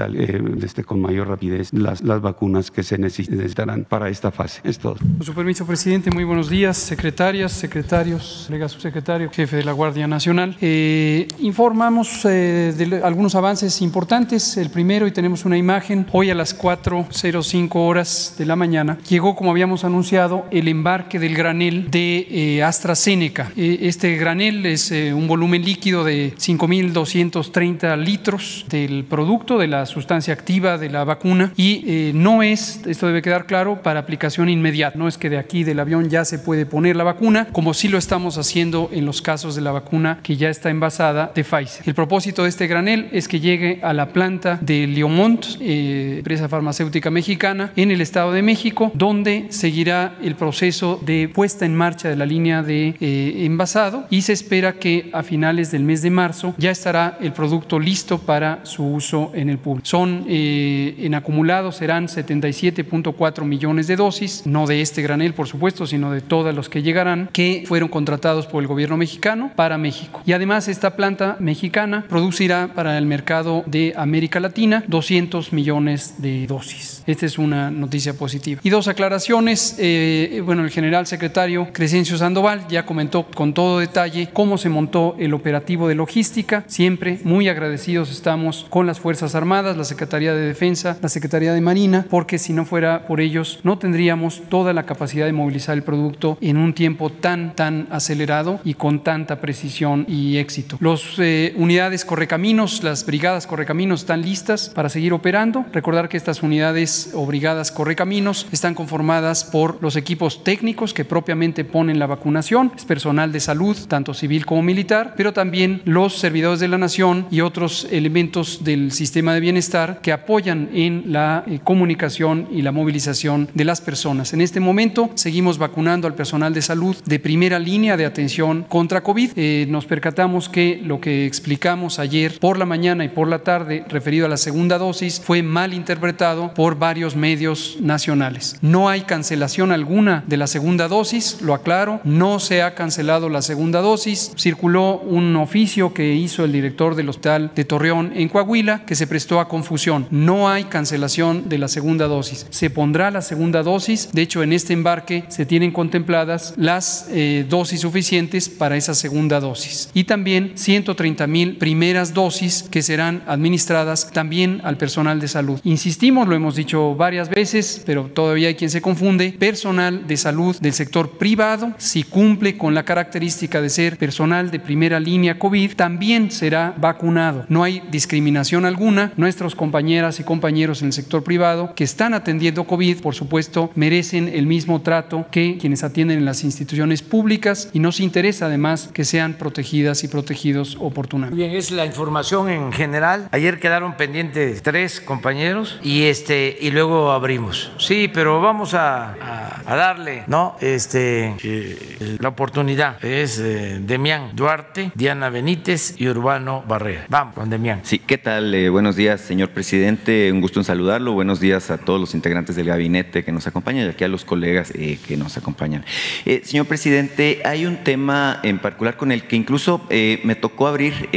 este, con mayor rapidez las, las vacunas que se necesitarán para esta fase. Es todo. Con su permiso, presidente, muy buenos días, secretarias, secretarios, colega subsecretario, jefe de la Guardia Nacional. Eh, informamos eh, de algunos avances importantes. El primero, y tenemos una imagen, hoy a las 4.05 horas de la mañana, llegó, como habíamos anunciado, el embarque del granel de eh, AstraZeneca. este granel es un volumen líquido de 5.230 litros del producto, de la sustancia activa de la vacuna, y no es, esto debe quedar claro, para aplicación inmediata. No es que de aquí del avión ya se puede poner la vacuna, como sí lo estamos haciendo en los casos de la vacuna que ya está envasada de Pfizer. El propósito de este granel es que llegue a la planta de Leomont, eh, empresa farmacéutica mexicana, en el Estado de México, donde seguirá el proceso de puesta en marcha de la línea de eh, envasado y se espera que a finales del mes de marzo ya estará el producto listo para su uso en el público. Son eh, en acumulado serán 77.4 millones de dosis, no de este granel por supuesto, sino de todos los que llegarán, que fueron contratados por el gobierno mexicano para México. Y además esta planta mexicana producirá para el mercado de América Latina 200 millones de dosis. Esta es una noticia positiva. Y dos aclaraciones. Eh, bueno, el general secretario Crescencio Sandoval ya comentó con todo detalle cómo se montó el operativo de logística. Siempre muy agradecidos estamos con las Fuerzas Armadas, la Secretaría de Defensa, la Secretaría de Marina, porque si no fuera por ellos no tendríamos toda la capacidad de movilizar el producto en un tiempo tan, tan acelerado y con tanta precisión y éxito. Las eh, unidades correcaminos, las brigadas correcaminos están listas para seguir operando. Recordar que estas unidades o brigadas correcaminos están conformadas por los equipos técnicos que propiamente ponen la vacunación, es personal de salud, tanto civil como militar, pero también los servidores de la nación y otros elementos del sistema de bienestar que apoyan en la eh, comunicación y la movilización de las personas. En este momento seguimos vacunando al personal de salud de primera línea de atención contra COVID. Eh, nos percatamos que lo que explicamos ayer por la mañana y por la tarde referido a la segunda dosis fue mal interpretado por varios medios nacionales. No hay cancelación alguna de la segunda dosis, lo aclaro, no se ha cancelado la segunda dosis. Circuló un oficio que hizo el director del hospital de Torreón en Coahuila que se prestó a confusión. No hay cancelación de la segunda dosis. Se pondrá la segunda dosis. De hecho, en este embarque se tienen contempladas las eh, dosis suficientes para esa segunda dosis. Y también 130 mil primeras dosis que serán administradas también al personal de salud. Insistimos, lo hemos dicho varias veces, pero todavía hay quien se confunde, personal de salud del sector privado, si cumple con la característica de ser personal de primera línea COVID, también será vacunado. No hay discriminación alguna. Nuestros compañeras y compañeros en el sector privado que están atendiendo COVID, por supuesto, merecen el mismo trato que quienes atienden en las instituciones públicas y nos interesa además que sean protegidas y protegidos oportunamente. Bien, es la información en general. Ayer quedaron pendientes tres compañeros y este y luego abrimos. Sí, pero vamos a, darle, ¿no? Este eh, la oportunidad es eh, Demián Duarte, Diana Benítez y Urbano Barrera. Vamos con Demián. Sí, ¿qué tal? Eh, buenos días, señor presidente. Un gusto en saludarlo. Buenos días a todos los integrantes del gabinete que nos acompañan y aquí a los colegas eh, que nos acompañan. Eh, señor presidente, hay un tema en particular con el que incluso me tocó abrir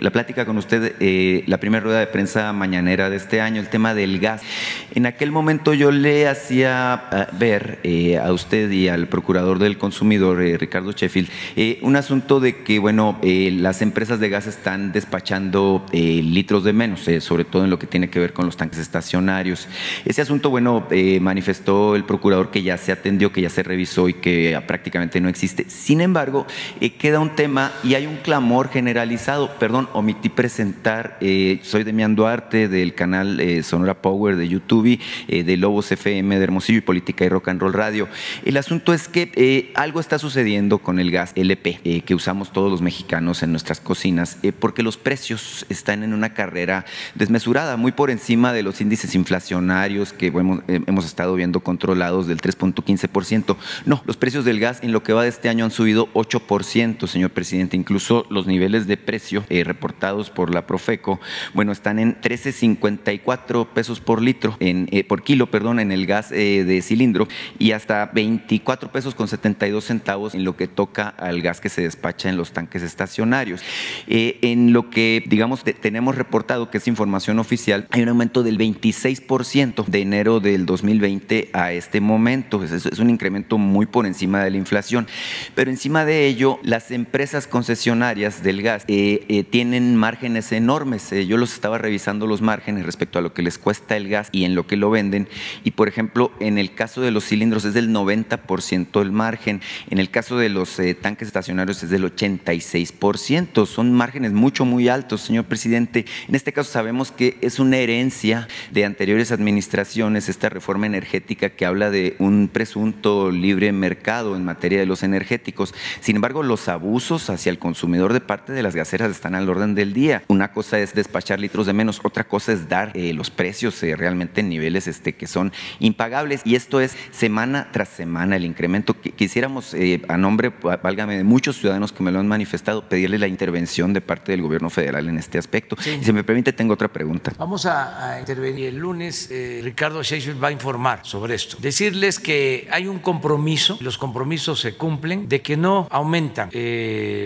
la plática con usted, la primera rueda de prensa mañanera de este año, el tema del gas. En aquel momento yo le hacía ah, ver a usted y al procurador del consumidor, Ricardo Sheffield, un asunto de que, bueno, las empresas de gas están despachando eh, litros de menos, eh, sobre todo en lo que tiene que ver con los tanques estacionarios. Ese asunto, bueno, eh, manifestó el procurador que ya se atendió, que ya se revisó y que prácticamente no existe. Sin embargo, queda un tema y hay un clamor generalizado. Perdón, omití presentar, soy Demian Duarte del canal Sonora Power de YouTube, de Lobos FM de Hermosillo y Política y Rock and Roll Radio. El asunto es que algo está sucediendo con el gas LP que usamos todos los mexicanos en nuestras cocinas, porque los precios están en una carrera desmesurada, muy por encima de los índices inflacionarios que hemos, eh, hemos estado viendo controlados del 3.15%. No, los precios del gas en lo que va de este año han subido 8%, señor presidente. Incluso los niveles de precio eh, reportados por la Profeco, bueno, están en 13.54 pesos por litro, en, eh, por kilo, perdón, en el gas de cilindro y hasta 24 pesos con 72 centavos en lo que toca al gas que se despacha en los tanques estacionarios. en lo que, digamos, tenemos reportado, que es información oficial, hay un aumento del 26% de enero del 2020 a este momento. Es, un incremento muy por encima de la inflación. Pero encima de ello, las empresas concesionarias del gas eh, eh, tienen márgenes enormes. Eh, yo los estaba revisando los márgenes respecto a lo que les cuesta el gas y en lo que lo venden. Y por ejemplo, en el caso de los cilindros es del 90% el margen. En el caso de los tanques estacionarios es del 86%. Son márgenes mucho, muy altos, señor presidente. En este caso sabemos que es una herencia de anteriores administraciones esta reforma energética que habla de un presunto libre mercado en materia de los energéticos. Sin embargo, los abusos hacia el consumidor de parte de las gaseras están al orden del día. Una cosa es despachar litros de menos, otra cosa es dar eh, los precios eh, realmente en niveles este, que son impagables. Y esto es semana tras semana el incremento. Quisiéramos, eh, a nombre, válgame, de muchos ciudadanos que me lo han manifestado, pedirle la intervención de parte del gobierno federal en este aspecto. Si se me permite, tengo otra pregunta. Vamos a, intervenir. El lunes eh, Ricardo Sheffield va a informar sobre esto. Decirles que hay un compromiso, los compromisos se cumplen, de que no aumentan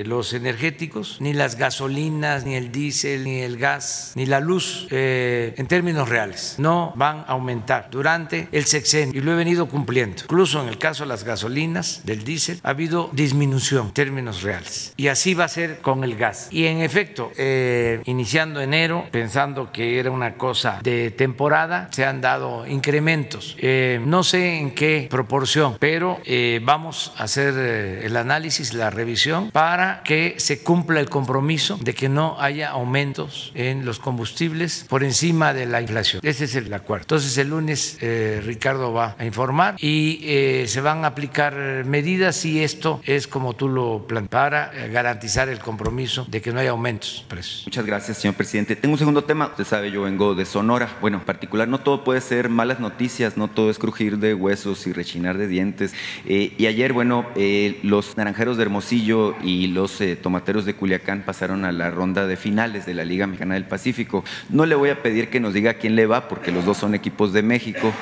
los energéticos, ni las gasolinas, ni el diésel, ni el gas, ni la luz, en términos reales. No van a aumentar durante el sexenio y lo he venido cumpliendo. Incluso en el caso de las gasolinas, del diésel, ha habido disminución en términos reales. Y así va a ser con el gas. Y en efecto, eh, iniciando enero, pensando que era una cosa de temporada, se han dado incrementos. Eh, no sé en qué proporción, pero eh, vamos a hacer el análisis, la revisión, para que se cumpla el compromiso de que no haya aumentos en los combustibles por encima de la inflación. Ese es el acuerdo. Entonces el lunes Ricardo va a informar y se van a aplicar medidas y esto es como tú lo planteas para garantizar el compromiso de que no haya aumentos. Muchas gracias, señor presidente. Tengo un segundo tema. Usted sabe, yo vengo de Sonora. Bueno, en particular, no todo puede ser malas noticias, no todo es crujir de huesos y rechinar de dientes. Eh, y ayer, bueno, eh, los naranjeros de Hermosillo y los eh, tomateros de Culiacán pasaron a la ronda de finales de la Liga Mexicana del Pacífico. No le voy a pedir que nos diga quién le va, porque los dos son equipos de México.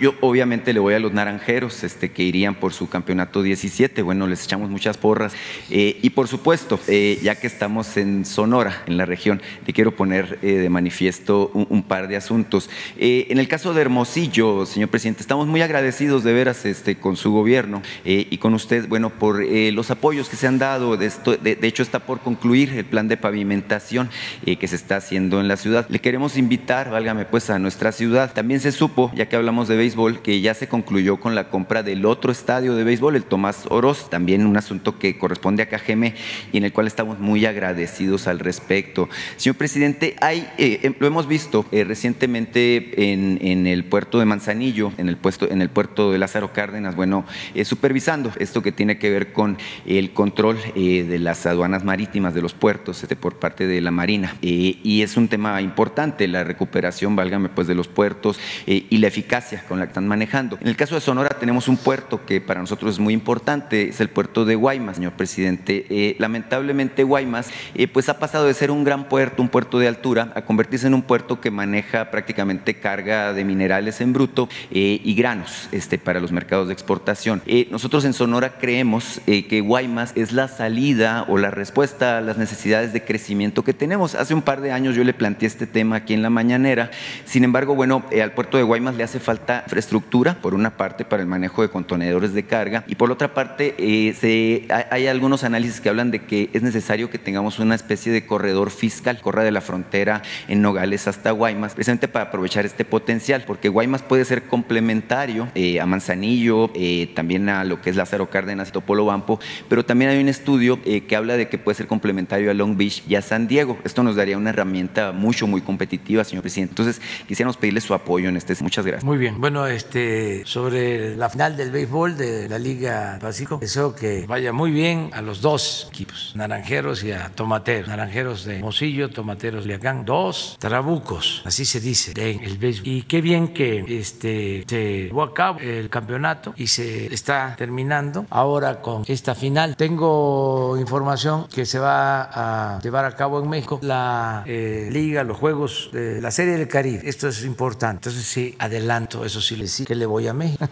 yo, obviamente, le voy a los naranjeros, este, que irían por su campeonato 17. Bueno, les echamos muchas porras. y por supuesto, ya que estamos en Sonora, en la región, le quiero poner eh, de manifiesto un, par de asuntos. Eh, en el caso de Hermosillo, señor presidente, estamos muy agradecidos de veras este, con su gobierno eh, y con usted, bueno, por los apoyos que se han dado. De, hecho, está por concluir el plan de pavimentación que se está haciendo en la ciudad. Le queremos invitar, válgame pues, a nuestra ciudad. También se supo, ya que hablamos de béisbol, que ya se concluyó con la compra del otro estadio de béisbol, el Tomás Oroz, también un asunto que corresponde a Cajeme y en el cual estamos muy agradecidos al respecto. Señor presidente, hay, eh, em, lo hemos visto eh, recientemente en, el puerto de Manzanillo, en el, puesto, en el puerto de Lázaro Cárdenas, bueno, eh, supervisando esto que tiene que ver con el control de las aduanas marítimas de los puertos este, por parte de la Marina. y es un tema importante, la recuperación, válgame, pues de los puertos puertos y la eficacia con la que están manejando. En el caso de Sonora tenemos un puerto que para nosotros es muy importante, es el puerto de Guaymas, señor presidente. lamentablemente Guaymas pues ha pasado de ser un gran puerto, un puerto de altura, a convertirse en un puerto que maneja prácticamente carga de minerales en bruto y granos este, para los mercados de exportación. nosotros en Sonora creemos que Guaymas es la salida o la respuesta a las necesidades de crecimiento que tenemos. Hace un par de años yo le planteé este tema aquí en la mañanera. Sin embargo, bueno, eh, al puerto de Guaymas le hace falta infraestructura, por una parte, para el manejo de contenedores de carga, y por otra parte, eh, se, hay algunos análisis que hablan de que es necesario que tengamos una especie de corredor fiscal, corra de la frontera en Nogales hasta Guaymas, precisamente para aprovechar este potencial, porque Guaymas puede ser complementario eh, a Manzanillo, también a lo que es Lázaro Cárdenas y Topolo Bampo, pero también hay un estudio que habla de que puede ser complementario a Long Beach y a San Diego. Esto nos daría una herramienta mucho, muy competitiva, señor presidente. Entonces, quisiéramos pedirle su apoyo en este. Muchas gracias. Muy bien. Bueno, este, sobre la final del béisbol de la Liga Pacífico, deseo que vaya muy bien a los dos equipos, Naranjeros y a Tomateros. Naranjeros de Mosillo, Tomateros de Liacán, dos trabucos, así se dice en el béisbol. Y qué bien que este, se llevó a cabo el campeonato y se está terminando ahora con esta final. Tengo información que se va a llevar a cabo en México la eh, liga, los juegos la Serie del Caribe. Esto es importante. Entonces sí, adelanto, eso sí le sí que le voy a México.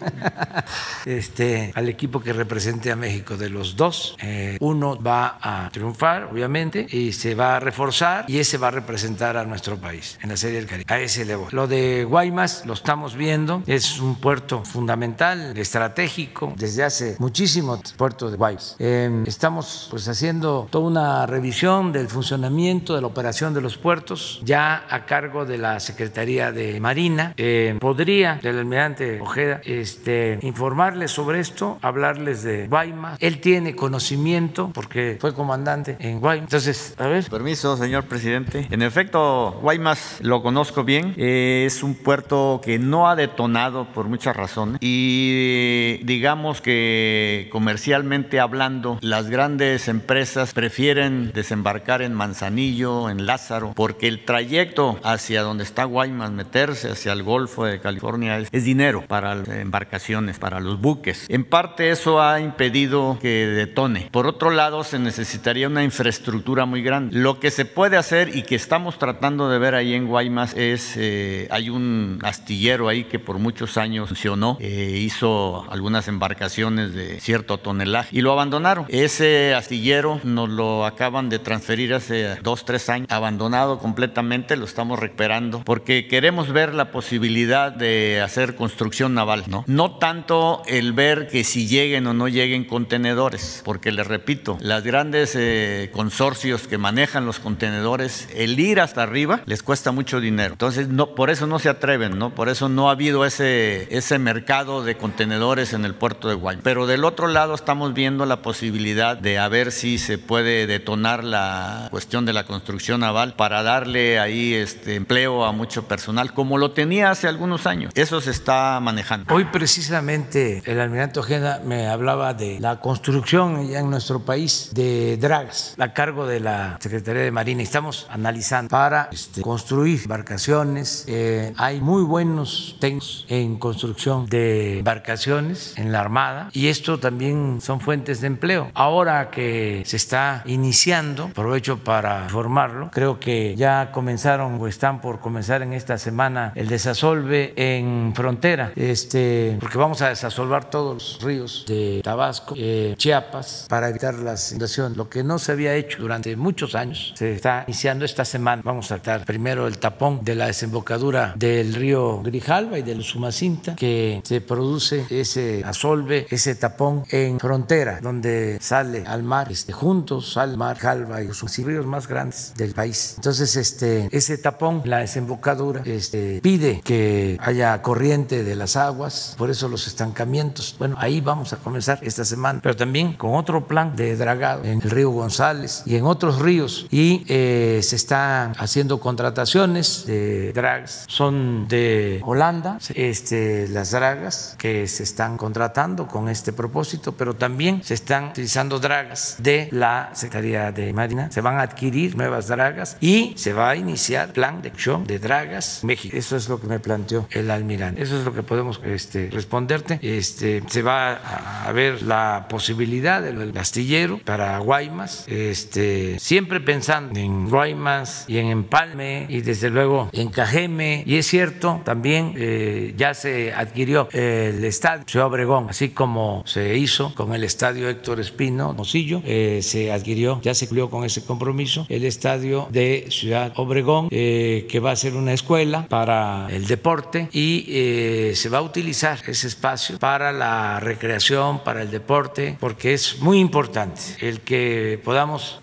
*laughs* este, al equipo que represente a México de los dos, eh, uno va a triunfar, obviamente, y se va a reforzar y ese va a representar a nuestro país en la Serie del Caribe. A ese le voy. Lo de Guaymas lo estamos viendo, es un puerto fundamental, estratégico, desde hace muchísimo puerto de Guaymas. Eh, estamos pues haciendo toda una revisión del funcionamiento de la operación de los puertos, ya a cargo de la Secretaría de Marina. Eh, podría el almirante Ojeda este, informarles sobre esto, hablarles de Guaymas. Él tiene conocimiento porque fue comandante en Guaymas. Entonces, a ver. Permiso, señor presidente. En efecto, Guaymas lo conozco bien. es un puerto que no ha detonado por muchas razones y digamos que comercialmente hablando, las grandes empresas prefieren desembarcar en Manzanillo, en Lázaro, porque el trayecto hacia donde está Guaymas, meterse hacia el Golfo de California, es, dinero para las embarcaciones, para los buques. En parte eso ha impedido que detone. Por otro lado, se necesitaría una infraestructura muy grande. Lo que se puede hacer y que estamos tratando de ver ahí en Guaymas es, eh, hay un astillero ahí que por muchos años funcionó, eh, hizo algunas embarcaciones de cierto tonelaje y lo abandonaron. Ese astillero nos lo acaban de transferir hace dos, tres años, abandonado completamente, lo estamos recuperando, porque queremos ver la posibilidad de hacer construcción naval, ¿no? No tanto el ver que si lleguen o no lleguen contenedores, porque les repito, las grandes eh, consorcios que manejan los contenedores, el ir hasta arriba les cuesta mucho dinero. Entonces, no, por eso no se atreven, ¿no? Por eso no ha habido ese, ese mercado de contenedores en el puerto de Guay. Pero del otro lado estamos viendo la posibilidad de ver si se puede detonar la cuestión de la construcción naval para darle ahí este empleo a mucho personal, como lo tenía hace algunos años. Eso se está manejando. Hoy precisamente el almirante Ojeda me hablaba de la construcción ya en nuestro país de dragas a cargo de la Secretaría de Marina. Estamos analizando para este, construir embarcaciones. Eh, hay muy buenos técnicos en construcción de embarcaciones en la Armada y esto también son fuentes de empleo. Ahora que se está iniciando, aprovecho para informarlo, creo que ya comenzaron o están por comenzar en esta semana el desasolve en frontera, este, porque vamos a desasolvar todos los ríos de Tabasco, eh, Chiapas, para evitar las inundaciones. Lo que no se había hecho durante muchos años se está iniciando esta semana. Vamos a tratar primero el tapón de la desembocadura del río Grijalva y del Sumacinta, que se produce ese asolve, ese tapón en frontera, donde sale al mar, este, juntos al mar Jalva y los ríos más grandes del país. Entonces, este, ese tapón, la desembocadura, este, pide que haya corriente de las aguas, por eso los estancamientos. Bueno, ahí vamos a comenzar esta semana, pero también con otro plan de dragado en el río González y en otros ríos. Y eh, se están haciendo contrataciones de dragas, son de Holanda, este, las dragas que se están contratando con este propósito, pero también se están utilizando dragas de la Secretaría de Marina, se van a adquirir nuevas dragas y se va a iniciar plan de acción de dragas México. Eso Eso es lo que me planteó el almirante. Eso es lo que podemos este, responderte. Este, se va a ver la posibilidad del astillero para Guaymas, este, siempre pensando en Guaymas y en Empalme y desde luego en Cajeme. Y es cierto, también eh, ya se adquirió el estadio Ciudad Obregón, así como se hizo con el estadio Héctor Espino, Mosillo, eh, se adquirió, ya se cumplió con ese compromiso, el estadio de Ciudad Obregón, eh, que va a ser una escuela para el deporte y se va a utilizar ese espacio para la recreación, para el deporte, porque es muy importante el que podamos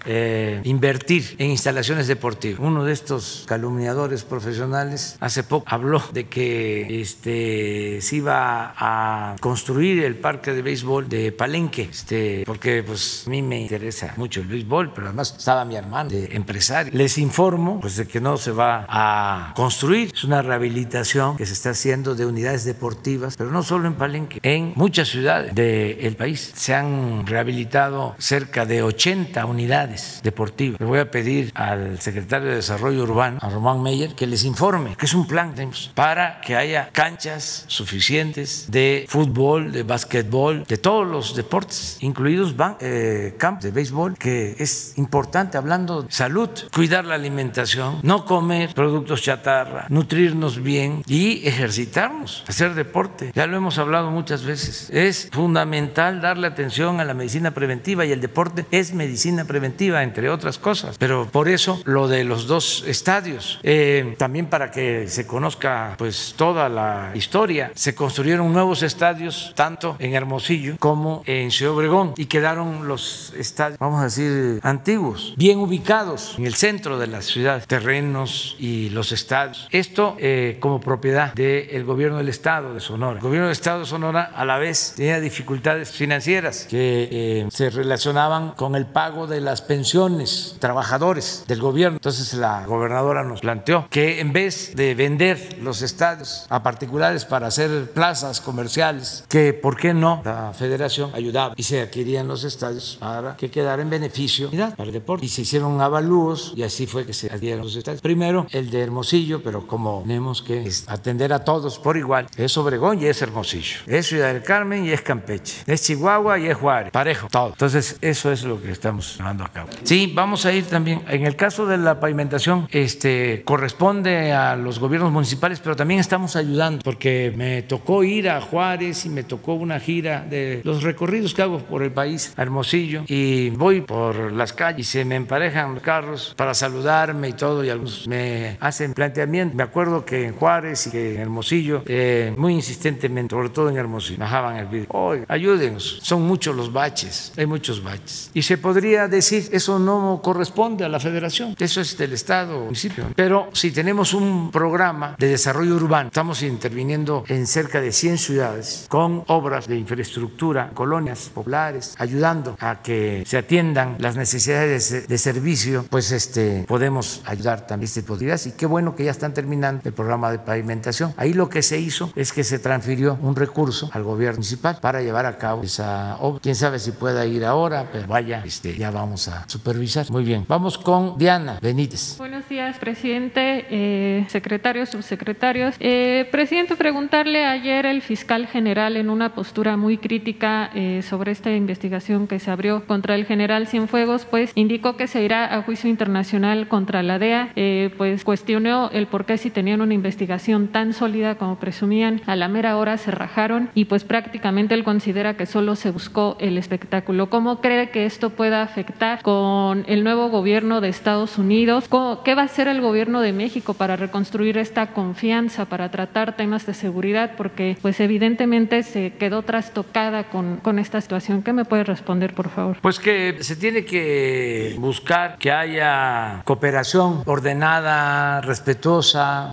invertir en instalaciones deportivas. Uno de estos calumniadores profesionales hace poco habló de que este, se iba a construir el parque de béisbol de Palenque, este, porque pues a mí me interesa mucho el béisbol, pero además estaba mi hermano de empresario. Les informo pues de que no se va a construir, es una rehabilitación que se está haciendo de unidades deportivas, pero no solo en Palenque, en muchas ciudades del país se han rehabilitado cerca de 80 unidades deportivas. Le voy a pedir al secretario de Desarrollo Urbano, a Román Meyer, que les informe que es un plan para que haya canchas suficientes de fútbol, de básquetbol, de todos los deportes, incluidos eh, campos de béisbol, que es importante hablando de salud, cuidar la alimentación, no comer productos chatarra, nutrirnos bien y ejercitarnos, hacer deporte. Ya lo hemos hablado muchas veces. Es fundamental darle atención a la medicina preventiva y el deporte es medicina preventiva, entre otras cosas. Pero por eso lo de los dos estadios, eh, también para que se conozca pues toda la historia, se construyeron nuevos estadios tanto en Hermosillo como en Ciudad Obregón y quedaron los estadios, vamos a decir, antiguos, bien ubicados en el centro de la ciudad, terrenos y los estadios. Esto eh, como propiedad del gobierno del estado de Sonora. El gobierno del estado de Sonora a la vez tenía dificultades financieras que eh, se relacionaban con el pago de las pensiones trabajadores del gobierno. Entonces la gobernadora nos planteó que en vez de vender los estadios a particulares para hacer plazas comerciales, que por qué no la federación ayudaba y se adquirían los estadios para que quedara en beneficio para el deporte. Y se hicieron avalúos y así fue que se adquirieron los estadios. Primero el de Hermosillo, pero como tenemos que atender a todos por igual, es Obregón y es Hermosillo, es Ciudad del Carmen y es Campeche, es Chihuahua y es Juárez, parejo, todo. Entonces eso es lo que estamos llevando a cabo. Sí, vamos a ir también. En el caso de la pavimentación, este corresponde a los gobiernos municipales, pero también estamos ayudando, porque me tocó ir a Juárez y me tocó una gira de los recorridos que hago por el país, a Hermosillo, y voy por las calles y se me emparejan carros para saludarme y todo, y algunos me hacen planteamiento. Me acuerdo que en Juárez y que en Hermosillo, eh, muy insistentemente, sobre todo en Hermosillo, bajaban el vídeo. Ayúdenos, son muchos los baches, hay muchos baches. Y se podría decir, eso no corresponde a la federación, eso es del Estado, municipio. Pero si tenemos un programa de desarrollo urbano, estamos interviniendo en cerca de 100 ciudades con obras de infraestructura, colonias populares, ayudando a que se atiendan las necesidades de, servicio, pues este, podemos ayudar también este posibilidades. Y qué bueno que ya están terminando el programa de pavimentación. Ahí lo que se hizo es que se transfirió un recurso al gobierno municipal para llevar a cabo esa obra. Quién sabe si pueda ir ahora, pero vaya, este, ya vamos a supervisar. Muy bien, vamos con Diana Benítez. Buenos días, presidente, eh, secretarios, subsecretarios. Eh, presidente, preguntarle ayer el fiscal general en una postura muy crítica eh, sobre esta investigación que se abrió contra el general Cienfuegos, pues indicó que se irá a juicio internacional contra la DEA, pues cuestionó el por qué si tenían una investigación tan sólida como presumían, a la mera hora se rajaron y pues prácticamente él considera que solo se buscó el espectáculo. ¿Cómo cree que esto pueda afectar con el nuevo gobierno de Estados Unidos? ¿Qué va a hacer el gobierno de México para reconstruir esta confianza, para tratar temas de seguridad? Porque pues evidentemente se quedó trastocada con, con esta situación. ¿Qué me puede responder, por favor? Pues que se tiene que buscar que haya cooperación ordenada, respetuosa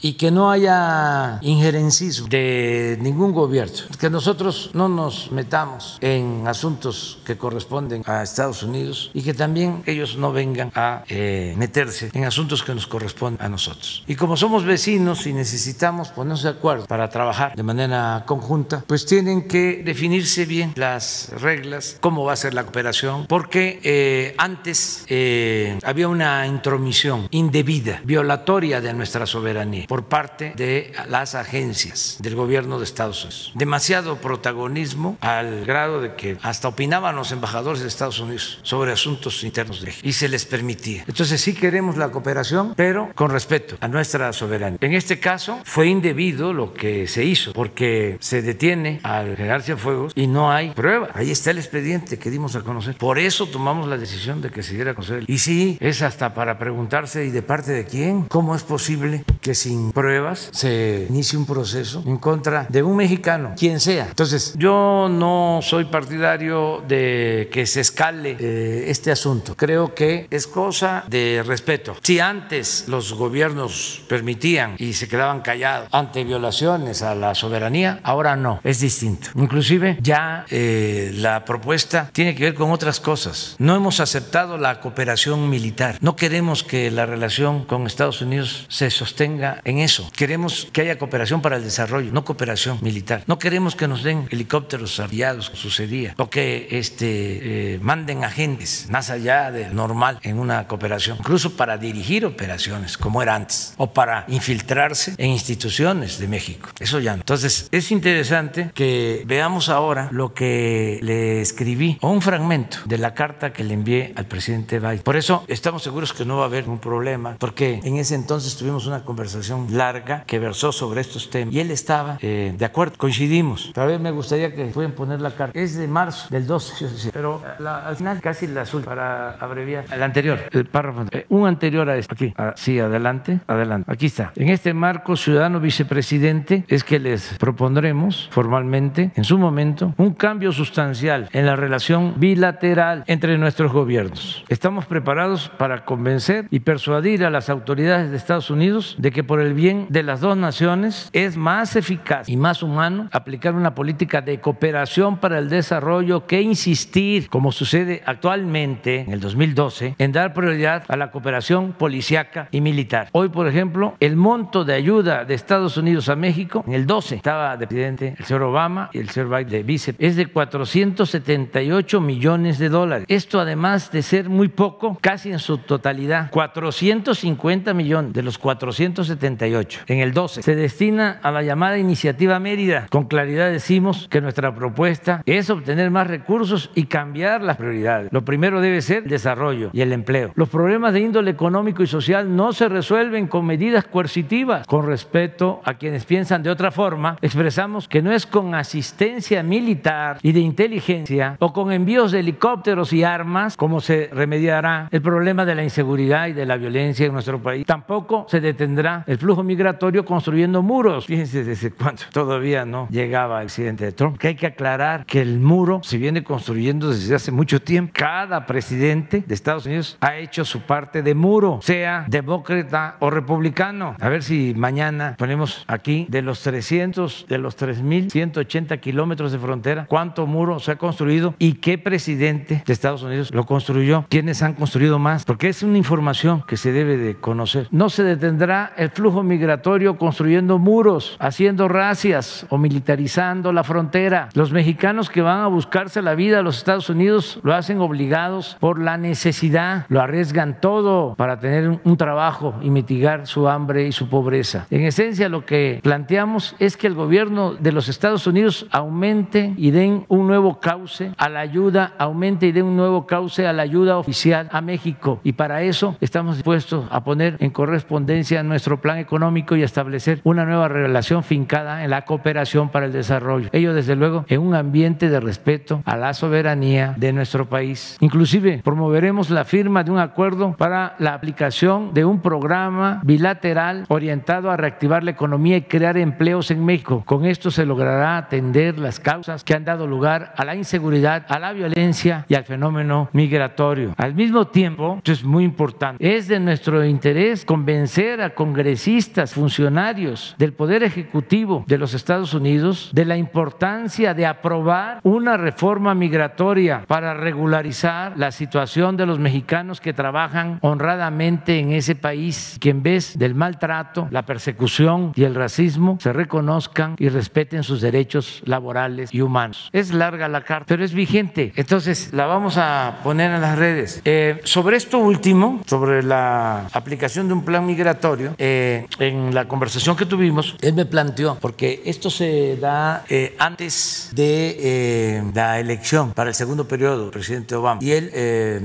y que no haya injerencismo de ningún gobierno. Que nosotros no nos metamos en asuntos que corresponden a Estados Unidos y que también ellos no vengan a eh, meterse en asuntos que nos corresponden a nosotros. Y como somos vecinos y necesitamos ponernos de acuerdo para trabajar de manera conjunta, pues tienen que definirse bien las reglas, cómo va a ser la cooperación, porque eh, antes eh, había una intromisión indebida, violatoria de nuestra soberanía por parte de las agencias del gobierno de Estados Unidos. Demasiado protagonismo al grado de que hasta opinaban los embajadores de Estados Unidos sobre asuntos internos de México y se les permitía. Entonces sí queremos la cooperación, pero con respeto a nuestra soberanía. En este caso fue indebido lo que se hizo porque se detiene al general Cienfuegos y no hay prueba. Ahí está el expediente que dimos a conocer. Por eso tomamos la decisión de que se diera a conocer. Y sí, es hasta para preguntarse ¿y de parte de quién? ¿Cómo es posible que sin pruebas se inicie un proceso en contra de un mexicano, quien sea? Entonces, yo no soy partidario de que se escale eh, este asunto. Creo que es cosa de respeto. Si antes los gobiernos permitían y se quedaban callados ante violaciones a la soberanía, ahora no, es distinto. Inclusive ya eh, la propuesta tiene que ver con otras cosas. No hemos aceptado la cooperación militar. No queremos que la relación con Estados Unidos se sostenga en eso. Queremos que haya cooperación para el desarrollo, no cooperación militar. No queremos que nos den helicópteros aviados, sucedía, o que este, eh, manden agentes más allá de normal en una cooperación, incluso para dirigir operaciones, como era antes, o para infiltrarse en instituciones de México. Eso ya no. Entonces, es interesante que veamos ahora lo que le escribí, o un fragmento de la carta que le envié al presidente Biden. Por eso estamos seguros que no va a haber un problema, porque en ese entonces tuvimos una conversación larga que versó sobre estos temas y él estaba eh, de acuerdo, coincidimos. Tal vez me gustaría que pueden poner la carta. Es de marzo del 12, pero al final casi la azul para abreviar. El anterior, el párrafo, eh, un anterior a este. Aquí, ah, sí, adelante, adelante. Aquí está. En este marco, ciudadano vicepresidente, es que les propondremos formalmente, en su momento, un cambio sustancial en la relación bilateral entre nuestros gobiernos. Estamos preparados para convencer y persuadir a las autoridades de Estados Unidos de que por el bien de las dos naciones es más eficaz y más humano aplicar una política de cooperación para el desarrollo que insistir, como sucede actualmente en el 2012, en dar prioridad a la cooperación policiaca y militar. Hoy, por ejemplo, el monto de ayuda de Estados Unidos a México, en el 12 estaba de presidente el señor Obama y el señor Biden de vice, es de 478 millones de dólares. Esto además de ser muy poco, casi en su totalidad, 450 millones de los 478 en el 12 se destina a la llamada iniciativa Mérida. Con claridad decimos que nuestra propuesta es obtener más recursos y cambiar las prioridades. Lo primero debe ser el desarrollo y el empleo. Los problemas de índole económico y social no se resuelven con medidas coercitivas. Con respeto a quienes piensan de otra forma, expresamos que no es con asistencia militar y de inteligencia o con envíos de helicópteros y armas como se remediará el problema de la inseguridad y de la violencia en nuestro país. Tampoco se detendrá el flujo migratorio construyendo muros. Fíjense desde cuándo todavía no llegaba el presidente de Trump. Que hay que aclarar que el muro se viene construyendo desde hace mucho tiempo. Cada presidente de Estados Unidos ha hecho su parte de muro, sea demócrata o republicano. A ver si mañana ponemos aquí de los 300, de los 3.180 kilómetros de frontera, cuánto muro se ha construido y qué presidente de Estados Unidos lo construyó, quiénes han construido más, porque es una información que se debe de conocer. No se detendrá el flujo migratorio construyendo muros, haciendo racias o militarizando la frontera. Los mexicanos que van a buscarse la vida a los Estados Unidos lo hacen obligados por la necesidad, lo arriesgan todo para tener un trabajo y mitigar su hambre y su pobreza. En esencia, lo que planteamos es que el gobierno de los Estados Unidos aumente y den un nuevo cauce a la ayuda, aumente y den un nuevo cauce a la ayuda oficial a México. Y para eso estamos dispuestos a poner en correspondencia nuestro plan económico y establecer una nueva relación fincada en la cooperación para el desarrollo. Ello, desde luego, en un ambiente de respeto a la soberanía de nuestro país. Inclusive, promoveremos la firma de un acuerdo para la aplicación de un programa bilateral orientado a reactivar la economía y crear empleos en México. Con esto se logrará atender las causas que han dado lugar a la inseguridad, a la violencia y al fenómeno migratorio. Al mismo tiempo, esto es muy importante, es de nuestro interés convencer a congresistas, funcionarios del Poder Ejecutivo de los Estados Unidos de la importancia de aprobar una reforma migratoria para regularizar la situación de los mexicanos que trabajan honradamente en ese país, que en vez del maltrato, la persecución y el racismo se reconozcan y respeten sus derechos laborales y humanos. Es larga la carta, pero es vigente. Entonces la vamos a poner en las redes. Eh, sobre esto último, sobre la aplicación de un plan migratorio, eh, eh, en la conversación que tuvimos, él me planteó, porque esto se da eh, antes de eh, la elección para el segundo periodo presidente Obama, y él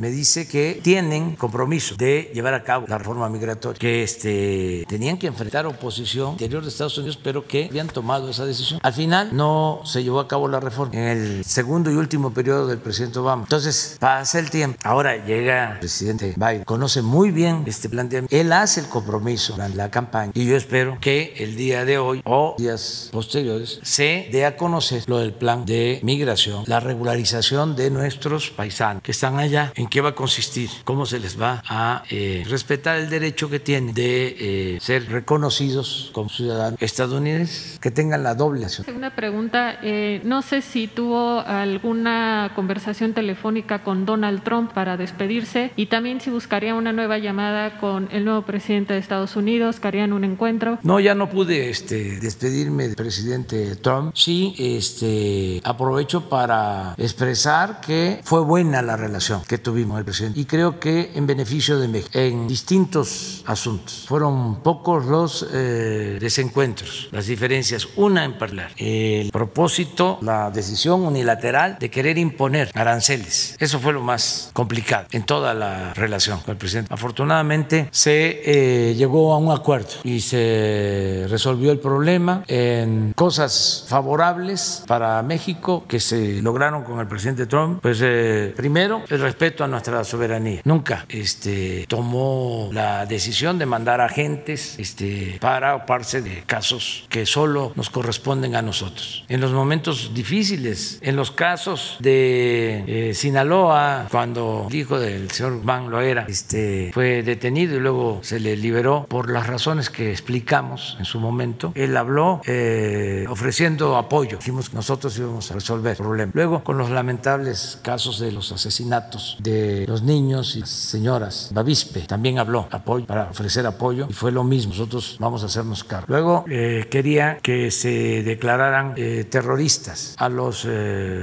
me dice que tienen compromiso de llevar a cabo la reforma migratoria, que este, tenían que enfrentar oposición interior de Estados Unidos, pero que habían tomado esa decisión. Al final no se llevó a cabo la reforma en el segundo y último periodo del presidente Obama. Entonces pasa el tiempo. Ahora llega el presidente Biden, conoce muy bien este planteamiento. Él hace el compromiso en la campaña. Y yo espero que el día de hoy o días posteriores se dé a conocer lo del plan de migración, la regularización de nuestros paisanos que están allá, en qué va a consistir, cómo se les va a eh, respetar el derecho que tienen de eh, ser reconocidos como ciudadanos estadounidenses, que tengan la doble nación. Una pregunta, eh, no sé si tuvo alguna conversación telefónica con Donald Trump para despedirse y también si buscaría una nueva llamada con el nuevo presidente de Estados Unidos, que harían un encuentro. No, ya no pude este, despedirme del presidente Trump. Sí, este, aprovecho para expresar que fue buena la relación que tuvimos el presidente y creo que en beneficio de México, en distintos asuntos. Fueron pocos los eh, desencuentros, las diferencias, una en particular, el propósito, la decisión unilateral de querer imponer aranceles. Eso fue lo más complicado en toda la relación con el presidente. Afortunadamente se eh, llegó a un acuerdo y se resolvió el problema en cosas favorables para México que se lograron con el presidente Trump. Pues eh, primero el respeto a nuestra soberanía. Nunca este, tomó la decisión de mandar agentes este, para ocuparse de casos que solo nos corresponden a nosotros. En los momentos difíciles, en los casos de eh, Sinaloa, cuando el hijo del señor Van Loera este, fue detenido y luego se le liberó por las razones que explicamos en su momento, él habló eh, ofreciendo apoyo. Dijimos que nosotros íbamos a resolver el problema. Luego, con los lamentables casos de los asesinatos de los niños y señoras, Bavispe también habló apoyo para ofrecer apoyo y fue lo mismo. Nosotros vamos a hacernos cargo. Luego, eh, quería que se declararan terroristas a los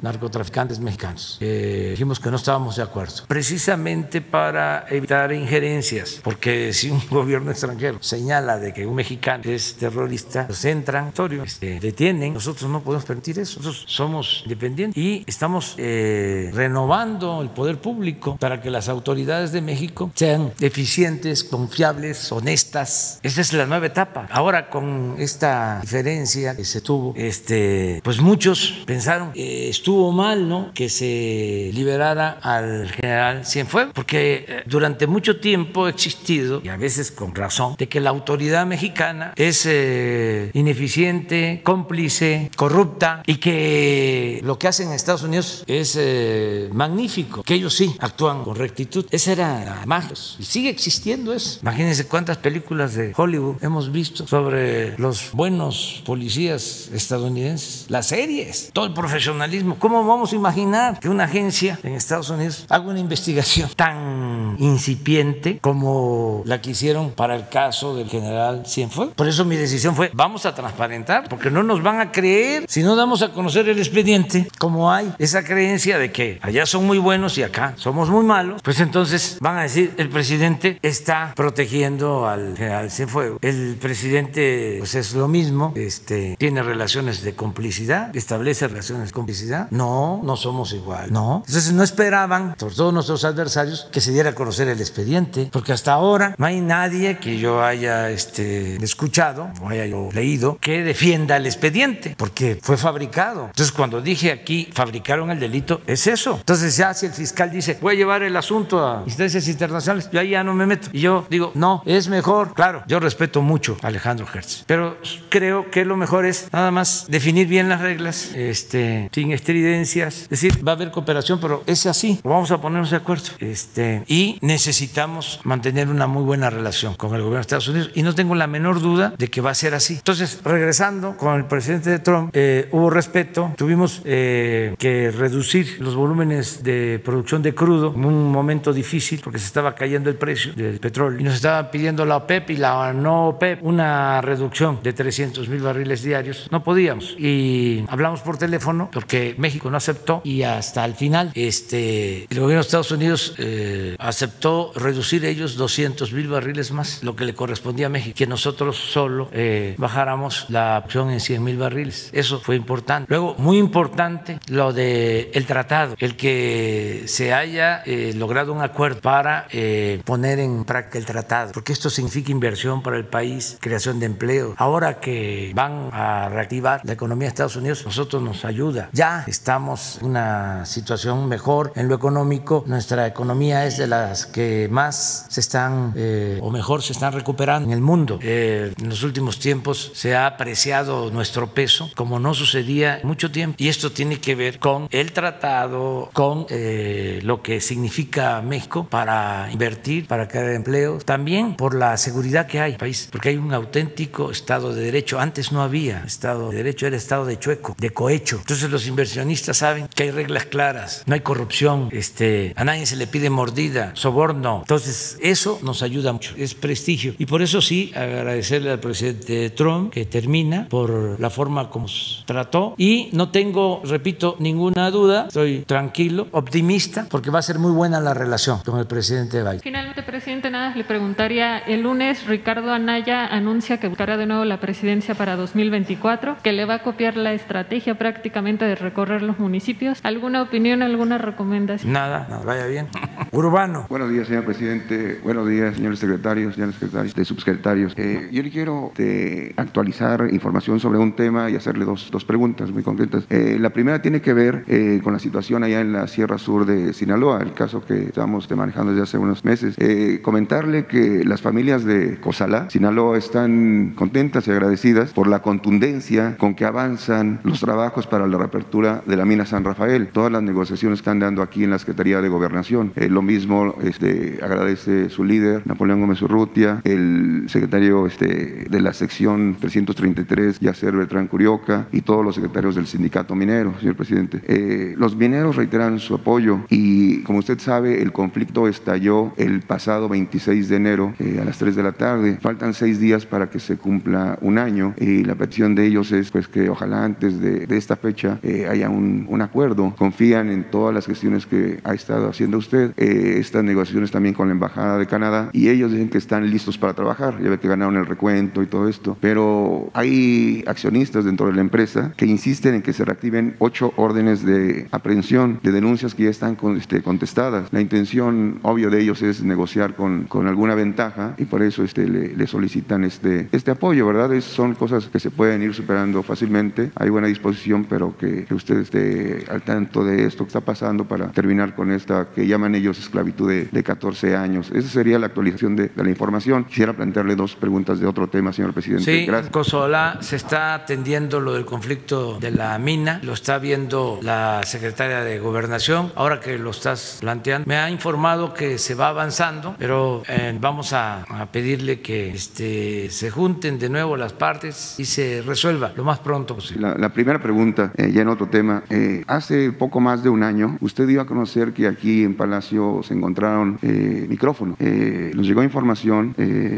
narcotraficantes mexicanos. dijimos que no estábamos de acuerdo, precisamente para evitar injerencias, porque si un gobierno extranjero señala de que un mexicano es terrorista, los entran, este, detienen, nosotros no podemos permitir eso, nosotros somos independientes y estamos eh, renovando el poder público para que las autoridades de México sean eficientes, confiables, honestas. Esa es la nueva etapa. Ahora con esta diferencia que se tuvo, este, pues muchos pensaron que estuvo mal, ¿no? Que se liberara al general Cienfuegos, porque eh, durante mucho tiempo ha existido, y a veces con razón, de que la autoridad mexicana es eh, ineficiente, cómplice, corrupta, y que lo que hacen en Estados Unidos es eh, magnífico, que ellos sí actúan con rectitud. Esa era la magia, y sigue existiendo eso. Imagínense cuántas películas de Hollywood hemos visto sobre los buenos policías estadounidenses, las series, todo el profesionalismo. ¿Cómo vamos a imaginar que una agencia en Estados Unidos haga una investigación tan incipiente como la que hicieron para caso del general Cienfuegos? Por eso mi decisión fue, vamos a transparentar, porque no nos van a creer si no damos a conocer el expediente, como hay esa creencia de que allá son muy buenos y acá somos muy malos, pues entonces van a decir, el presidente está protegiendo al general Cienfuegos. El presidente pues es lo mismo, este, tiene relaciones de complicidad, establece relaciones de complicidad. No, no somos igual, no. Entonces no esperaban, por todos nuestros adversarios, que se diera a conocer el expediente, porque hasta ahora no hay nadie que yo haya este, escuchado o haya leído que defienda el expediente, porque fue fabricado. Entonces cuando dije aquí fabricaron el delito, es eso. Entonces ya si el fiscal dice, voy a llevar el asunto a instancias internacionales, yo ahí ya no me meto. Y yo digo, no, es mejor. Claro, yo respeto mucho a Alejandro Hertz, pero creo que lo mejor es nada más definir bien las reglas, este, sin estridencias. Es decir, va a haber cooperación, pero es así. Vamos a ponernos de acuerdo. Este, y necesitamos mantener una muy buena relación con el gobierno de Estados Unidos y no tengo la menor duda de que va a ser así. Entonces, regresando con el presidente de Trump, eh, hubo respeto, tuvimos eh, que reducir los volúmenes de producción de crudo en un momento difícil porque se estaba cayendo el precio del petróleo y nos estaban pidiendo la OPEP y la no OPEP una reducción de 300 mil barriles diarios. No podíamos y hablamos por teléfono porque México no aceptó y hasta el final este, el gobierno de Estados Unidos eh, aceptó reducir ellos 200 mil barriles más, que le correspondía a México, que nosotros solo eh, bajáramos la opción en 100 mil barriles. Eso fue importante. Luego, muy importante lo del el tratado, el que se haya eh, logrado un acuerdo para eh, poner en práctica el tratado, porque esto significa inversión para el país, creación de empleo. Ahora que van a reactivar la economía de Estados Unidos, nosotros nos ayuda. Ya estamos en una situación mejor en lo económico. Nuestra economía es de las que más se están, eh, o mejor, se están recuperando en el mundo. Eh, en los últimos tiempos se ha apreciado nuestro peso como no sucedía mucho tiempo. Y esto tiene que ver con el tratado, con eh, lo que significa México para invertir, para crear empleo, también por la seguridad que hay en el país, porque hay un auténtico Estado de Derecho. Antes no había Estado de Derecho, era Estado de chueco, de cohecho. Entonces los inversionistas saben que hay reglas claras, no hay corrupción, este, a nadie se le pide mordida, soborno. Entonces eso nos ayuda mucho, es prestigio. Y por eso sí, agradecerle al presidente Trump que termina por la forma como se trató y no tengo, repito, ninguna duda, estoy tranquilo, optimista, porque va a ser muy buena la relación con el presidente Biden. Finalmente, presidente, nada, le preguntaría, el lunes Ricardo Anaya anuncia que buscará de nuevo la presidencia para 2024, que le va a copiar la estrategia prácticamente de recorrer los municipios. ¿Alguna opinión, alguna recomendación? Nada, nada, vaya bien. Urbano. Buenos días, señor presidente. Buenos días, señores secretarios, señores secretarios, de subsecretarios. Eh, yo le quiero de, actualizar información sobre un tema y hacerle dos, dos preguntas muy concretas. Eh, la primera tiene que ver eh, con la situación allá en la Sierra Sur de Sinaloa, el caso que estamos manejando desde hace unos meses. Eh, comentarle que las familias de Cozalá, Sinaloa, están contentas y agradecidas por la contundencia con que avanzan los trabajos para la reapertura de la mina San Rafael. Todas las negociaciones están dando aquí en la Secretaría de Gobernación. Eh, lo mismo este, agradece su líder, Napoleón Gómez Urrutia, el secretario este, de la sección 333, Yacer Beltrán Curioca, y todos los secretarios del sindicato minero, señor presidente. Eh, los mineros reiteran su apoyo y, como usted sabe, el conflicto estalló el pasado 26 de enero eh, a las 3 de la tarde. Faltan seis días para que se cumpla un año y la petición de ellos es pues que ojalá antes de, de esta fecha eh, haya un, un, acuerdo. Confían en todas las gestiones que ha estado haciendo usted, eh, estas negociaciones también con la Embajada de Canadá y ellos dicen que están listos para trabajar. Ya ve que ganaron el recuento y todo esto, pero hay accionistas dentro de la empresa que insisten en que se reactiven ocho órdenes de aprehensión de denuncias que ya están con, este, contestadas. La intención obvio de ellos es negociar con, con alguna ventaja y por eso este, le, le solicitan este, este apoyo, ¿verdad? Es, son cosas que se pueden ir superando fácilmente. Hay buena disposición, pero que, que usted esté al tanto de esto que está pasando para terminar con esta que llaman ellos esclavitud de, de 14 años. Esa sería la actualización de, de, la información. Quisiera plantearle dos preguntas de otro tema, señor presidente. Sí, Gracias. Cosola se está atendiendo lo del conflicto de la mina, lo está viendo la secretaria de Gobernación. Ahora que lo estás planteando, me ha informado que se va avanzando, pero eh, vamos a, a, pedirle que este, se junten de nuevo las partes y se resuelva lo más pronto posible. La, la primera pregunta, eh, ya en otro tema. Eh, hace poco más de un año, usted dio a conocer que aquí en Palacio se encontraron eh, micrófonos. nos llegó información,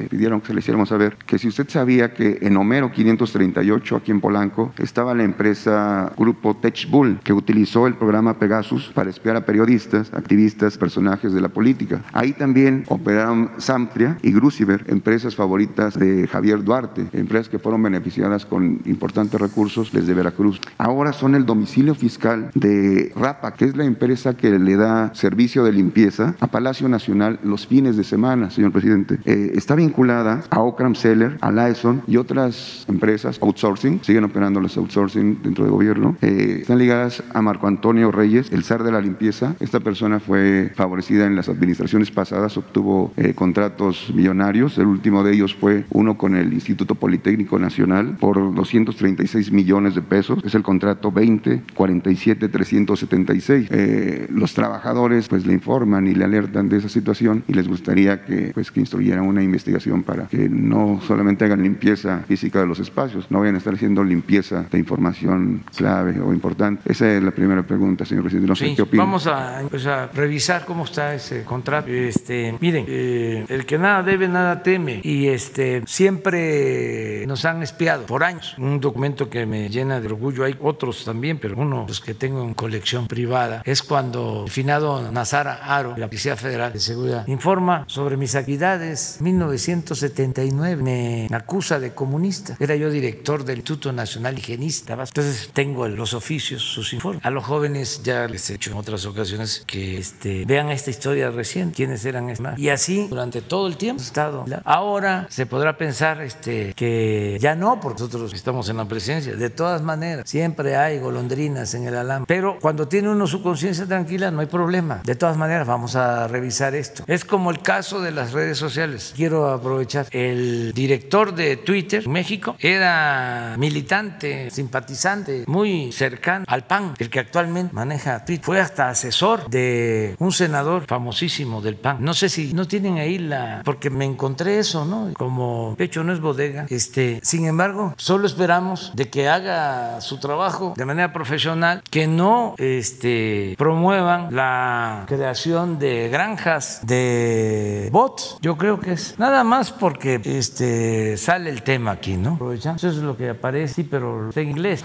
pidieron que se le hiciéramos saber que si usted sabía que en Homero 538, aquí en Polanco, estaba la empresa Grupo TechBull, que utilizó el programa Pegasus para espiar a periodistas, activistas, personajes de la política. Ahí también operaron Sampria y Grusiver, empresas favoritas de Javier Duarte, empresas que fueron beneficiadas con importantes recursos desde Veracruz. Ahora son el domicilio fiscal de Rapa, que es la empresa que le da servicio de limpieza a Palacio Nacional los fines de semana, señor presidente. Eh, está vinculada a Okram Seller, a Lyson y otras empresas outsourcing, siguen operando los outsourcing dentro del gobierno. Eh, están ligadas a Marco Antonio Reyes, el zar de la limpieza. Esta persona fue favorecida en las administraciones pasadas, obtuvo eh, contratos millonarios. El último de ellos fue uno con el Instituto Politécnico Nacional por 236 millones de pesos. Es el contrato 20 47 376. Eh, los trabajadores pues le informan y le alertan de esa situación y les gustaría que pues que instruyeran una investigación para que no solamente hagan limpieza física de los espacios, no vayan a estar haciendo limpieza de información clave o importante. Esa es la primera pregunta, señor presidente. No sé sí, qué opina. Vamos a, pues, a, revisar cómo está ese contrato. Este, miren, eh, el que nada debe, nada teme. Y este, siempre nos han espiado por años. Un documento que me llena de orgullo, hay otros también, pero uno de los que tengo en colección privada es cuando el finado Nazara Aro, la Policía Federal de Seguridad, informa sobre mis actividades en 1979. Me acusa de comunista. Era yo director del Instituto Nacional Higienista. Entonces tengo los oficios, sus informes. A los jóvenes ya les he hecho en otras ocasiones que este, vean esta historia recién, quiénes eran más. Y así durante todo el tiempo estado. Ahora se podrá pensar este, que ya no, porque nosotros estamos en la presidencia. De todas maneras, siempre hay golondrinas en el alambre. Pero cuando tiene uno su conciencia tranquila, no hay problema. De todas maneras, vamos a revisar esto. Es como el caso de las redes sociales. Quiero aprovechar. El director de Twitter en México era militante, simpatizante, muy cercano al PAN, el que actualmente maneja Twitter. Fue hasta asesor de un senador famosísimo del PAN. No sé si no tienen ahí la. porque me encontré eso, ¿no? Como pecho no es bodega. Este, sin embargo, solo esperamos de que haga su trabajo de manera profesional, que no este, promuevan la creación de granjas de bots. Yo creo que es nada más porque este, sale el tema aquí, ¿no? Aprovechando. Eso es lo que aparece, sí, pero en inglés.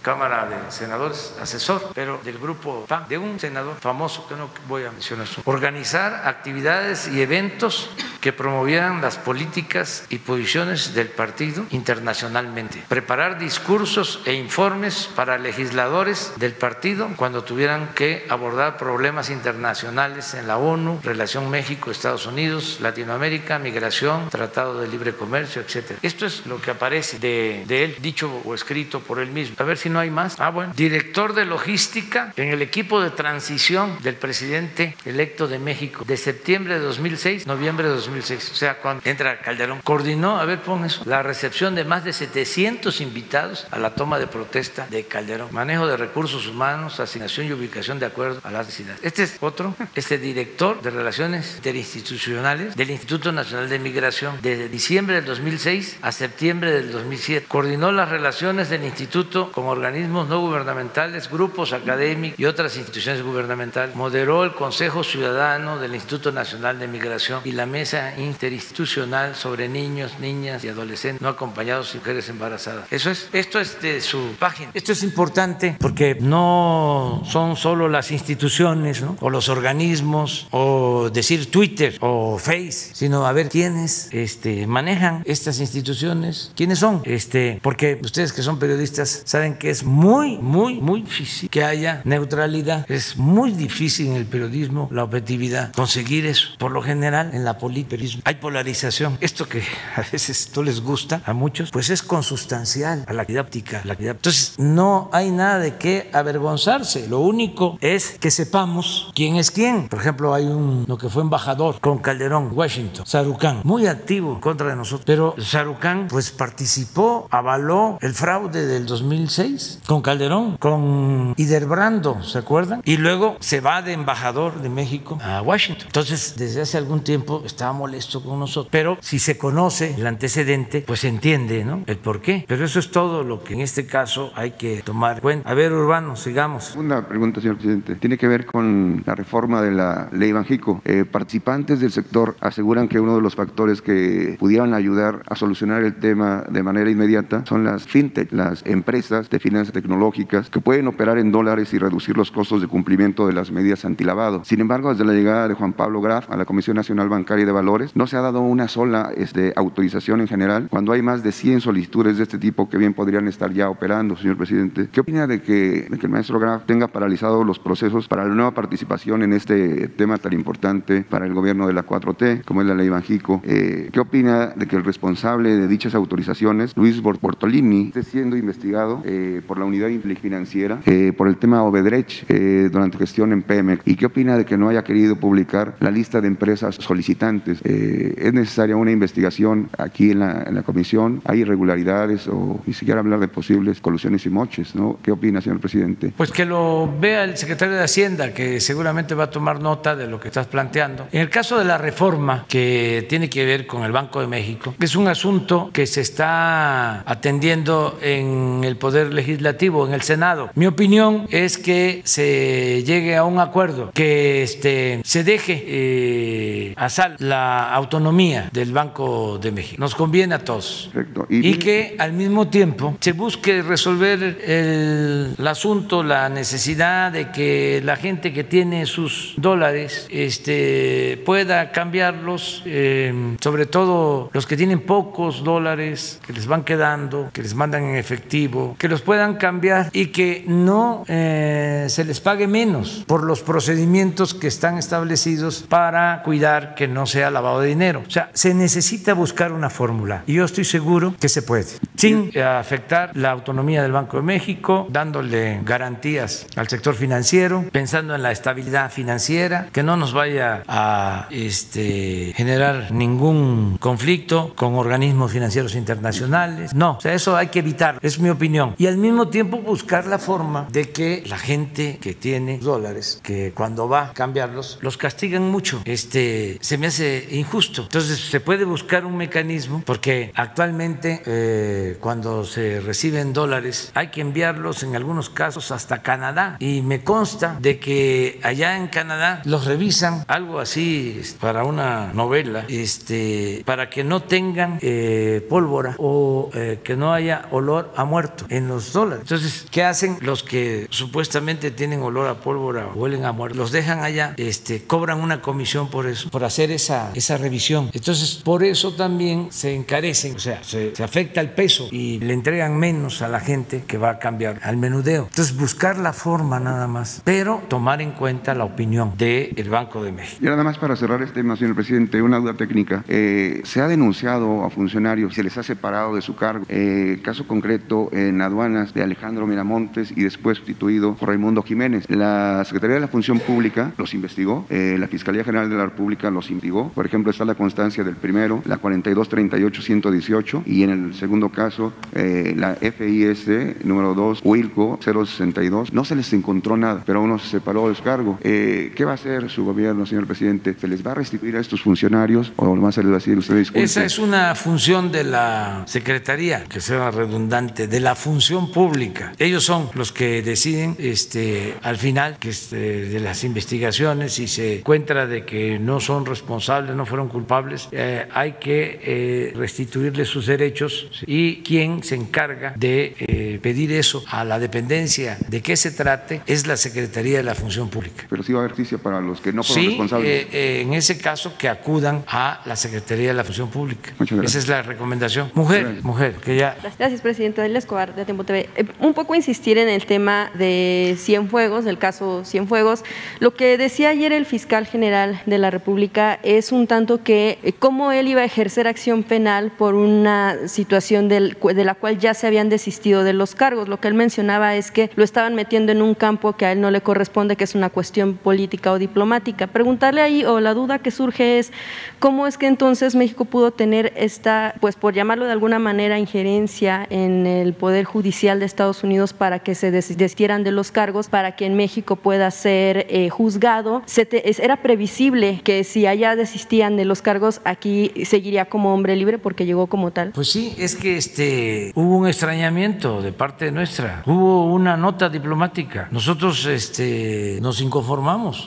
Cámara de Senadores, asesor, pero del grupo PAN, de un senador famoso que no voy a mencionar su. Organizar actividades y eventos que promovieran las políticas y posiciones del partido internacionalmente. Preparar discursos e informes para legisladores del partido cuando tuvieran que abordar problemas internacionales en la ONU, relación México-Estados Unidos, Latinoamérica, migración, Tratado de Libre Comercio, etc. Esto es lo que aparece de, de él, dicho o escrito por él mismo. A ver si no hay más. Ah, bueno. Director de logística en el equipo de transición del presidente electo de México de septiembre de 2006, noviembre de 2006. O sea, cuando entra Calderón, coordinó, a ver, pon eso, la recepción de más de 700 invitados a la toma de protesta de Calderón. Manejo de recursos humanos, asignación y ubicación de acuerdo a las necesidades. Este es otro, este director de relaciones interinstitucionales del Instituto Nacional de Migración desde diciembre del 2006 a septiembre del 2007. Coordinó las relaciones del instituto con organismos no gubernamentales, grupos académicos y otras instituciones gubernamentales. Moderó el Consejo Ciudadano del Instituto Nacional de Migración y la Mesa Interinstitucional sobre niños, niñas y adolescentes no acompañados y mujeres embarazadas. Eso es, esto es de su página. Esto es importante porque no son solo las instituciones ¿no? o los organismos o decir Twitter o Face, sino a ver quiénes este, manejan estas instituciones, quiénes son, este, porque ustedes que son periodistas saben que es muy, muy, muy difícil que haya neutralidad. Es muy difícil en el periodismo la objetividad, conseguir eso. Por lo general, en la política hay polarización. Esto que a veces no les gusta a muchos, pues es consustancial a la didáctica. La Entonces, no hay nada de qué avergonzarse. Lo único es que sepamos quién es quién. Por ejemplo, hay un lo que fue embajador con Calderón, Washington, Sarucán, muy activo contra de nosotros. Pero Sarucán, pues participó, avaló el fraude del 2006 con Calderón, con Iderbrando, ¿se acuerdan? Y luego se va de embajador de México a Washington. Entonces, desde hace algún tiempo estaba molesto con nosotros. Pero si se conoce el antecedente, pues se entiende, ¿no? El por qué. Pero eso es todo lo que en este caso hay que tomar en cuenta. A ver, Urbano, sigamos. Una pregunta, señor presidente. Tiene que ver con la reforma de la ley Banjico. Eh, participantes del sector aseguran que uno de los factores que pudieran ayudar a solucionar el tema de manera inmediata son las fintech, las empresas de finanzas tecnológicas que pueden operar en dólares y reducir los costos de cumplimiento de las medidas antilavado. Sin embargo, desde la llegada de Juan Pablo Graf a la Comisión Nacional Bancaria de Valores, no se ha dado una sola este, autorización en general cuando hay más de 100 solicitudes de este tipo que bien podrían estar ya operando, señor presidente. ¿Qué opina de que, de que el maestro Graf tenga paralizados los procesos para la nueva participación en este tema tan importante para el gobierno de la 4T, como es la ley Banjico? Eh, ¿Qué opina de que el responsable de dichas autorizaciones, Luis Bortolini, esté siendo investigado eh, por la unidad financiera eh, por el tema Obedrech eh, durante gestión en Pemex? ¿Y qué opina de que no haya querido publicar la lista de empresas solicitantes? Eh, ¿Es necesaria una investigación aquí en la, en la comisión? ¿Hay irregularidades o ni siquiera hablar de posibles colusiones y moches? ¿no? ¿Qué opina, señor presidente? Pues que lo vea el secretario de Hacienda, que seguramente va a tomar nota de lo que estás planteando. En el caso de la reforma que tiene que ver con el Banco de México, es un asunto que se está atendiendo en el Poder Legislativo, en el Senado. Mi opinión es que se llegue a un acuerdo, que este, se deje eh, a sal la autonomía del Banco de México. Nos conviene a todos. Y, que al mismo tiempo se busque resolver el, el, asunto, la necesidad de que la gente que tiene sus dólares este, pueda cambiarlos, eh, sobre todo los que tienen pocos dólares, que les van quedando, que les mandan en efectivo, que los puedan cambiar y que no eh, se les pague menos por los procedimientos que están establecidos para cuidar que no sea lavado de dinero. O sea, se necesita buscar una fórmula y yo estoy seguro que se puede, sin afectar la autonomía del Banco de México, dándole garantías al sector financiero, pensando en la estabilidad financiera, que no nos vaya a este, generar ningún conflicto con organismos financieros internacionales. No, o sea, eso hay que evitar, es mi opinión. Y al mismo tiempo buscar la forma de que la gente que tiene dólares, que cuando va a cambiarlos, los castigan mucho. Este, se me hace injusto. Entonces se puede buscar un mecanismo porque actualmente eh, cuando se reciben dólares hay que enviarlos en algunos casos hasta Canadá y me consta de que allá en Canadá. Los revisan. Algo así para una novela este para que no tengan eh, pólvora o eh, que no haya olor a muerto en los dólares. Entonces qué hacen los que supuestamente tienen olor a pólvora o huelen a muerto los dejan allá este cobran una comisión por eso por hacer esa esa revisión. Entonces por eso también se encarecen o sea se, se afecta el peso y le entregan menos a la gente que va a cambiar al menudeo. Entonces buscar la forma nada más pero tomar en cuenta la opinión del el Banco de México. Y nada más para cerrar este tema, señor presidente, una duda técnica. Eh, se ha denunciado a funcionarios, se les ha separado de su cargo. Eh, caso concreto en aduanas de Alejandro Miramontes y después sustituido por Raimundo Jiménez. La Secretaría de la Función Pública los investigó, eh, la Fiscalía General de la República los investigó. Por ejemplo, está la constancia del primero, la 4238-118, y en el segundo caso, la FIS número 2, Wilco 062. No se les encontró nada, pero uno se separó de su cargo. Eh, ¿Qué va a hacer su gobierno, señor presidente? ¿Se les va a restituir a estos funcionarios o más se les va a decir usted? Esa es una función de la Secretaría, que sea redundante, de la función pública. Ellos son los que deciden este, al final que este, de las investigaciones, si se encuentra de que no son responsables, no fueron culpables, eh, hay que eh, restituirles sus derechos y quien se encarga de eh, pedir eso a la dependencia de qué se trate es la Secretaría de la Función Pública. Pero sí va a haber justicia para los que no fueron Sí, responsables. eh, eh, en ese caso que acudan a la Secretaría de la Función Pública. Muchas gracias. Esa es la recomendación. Mujer, mujer, que ya Gracias, presidente. Del Escobar, de Tiempo TV. Eh, un poco insistir en el tema de Cienfuegos, del caso Cienfuegos. Lo que decía ayer el fiscal general de la República es un tanto que eh, cómo él iba a ejercer acción penal por una situación del- de la cual ya se habían desistido de los cargos. Lo que él mencionaba es que lo estaban metiendo en un campo que a él no le corresponde, que es una cuestión política o diplomática. Preguntarle ahí, o la duda que surge es, ¿cómo es que entonces México pudo tener esta, pues por llamarlo de alguna manera, injerencia en el Poder Judicial de Estados Unidos para que se des- destieran de los cargos, para que en México pueda ser eh, juzgado? Era previsible que si allá desistían de los cargos, aquí seguiría como hombre libre porque llegó como tal. Pues sí, es que este hubo un extrañamiento de parte nuestra, hubo una nota diplomática. Nosotros este, nos inconformamos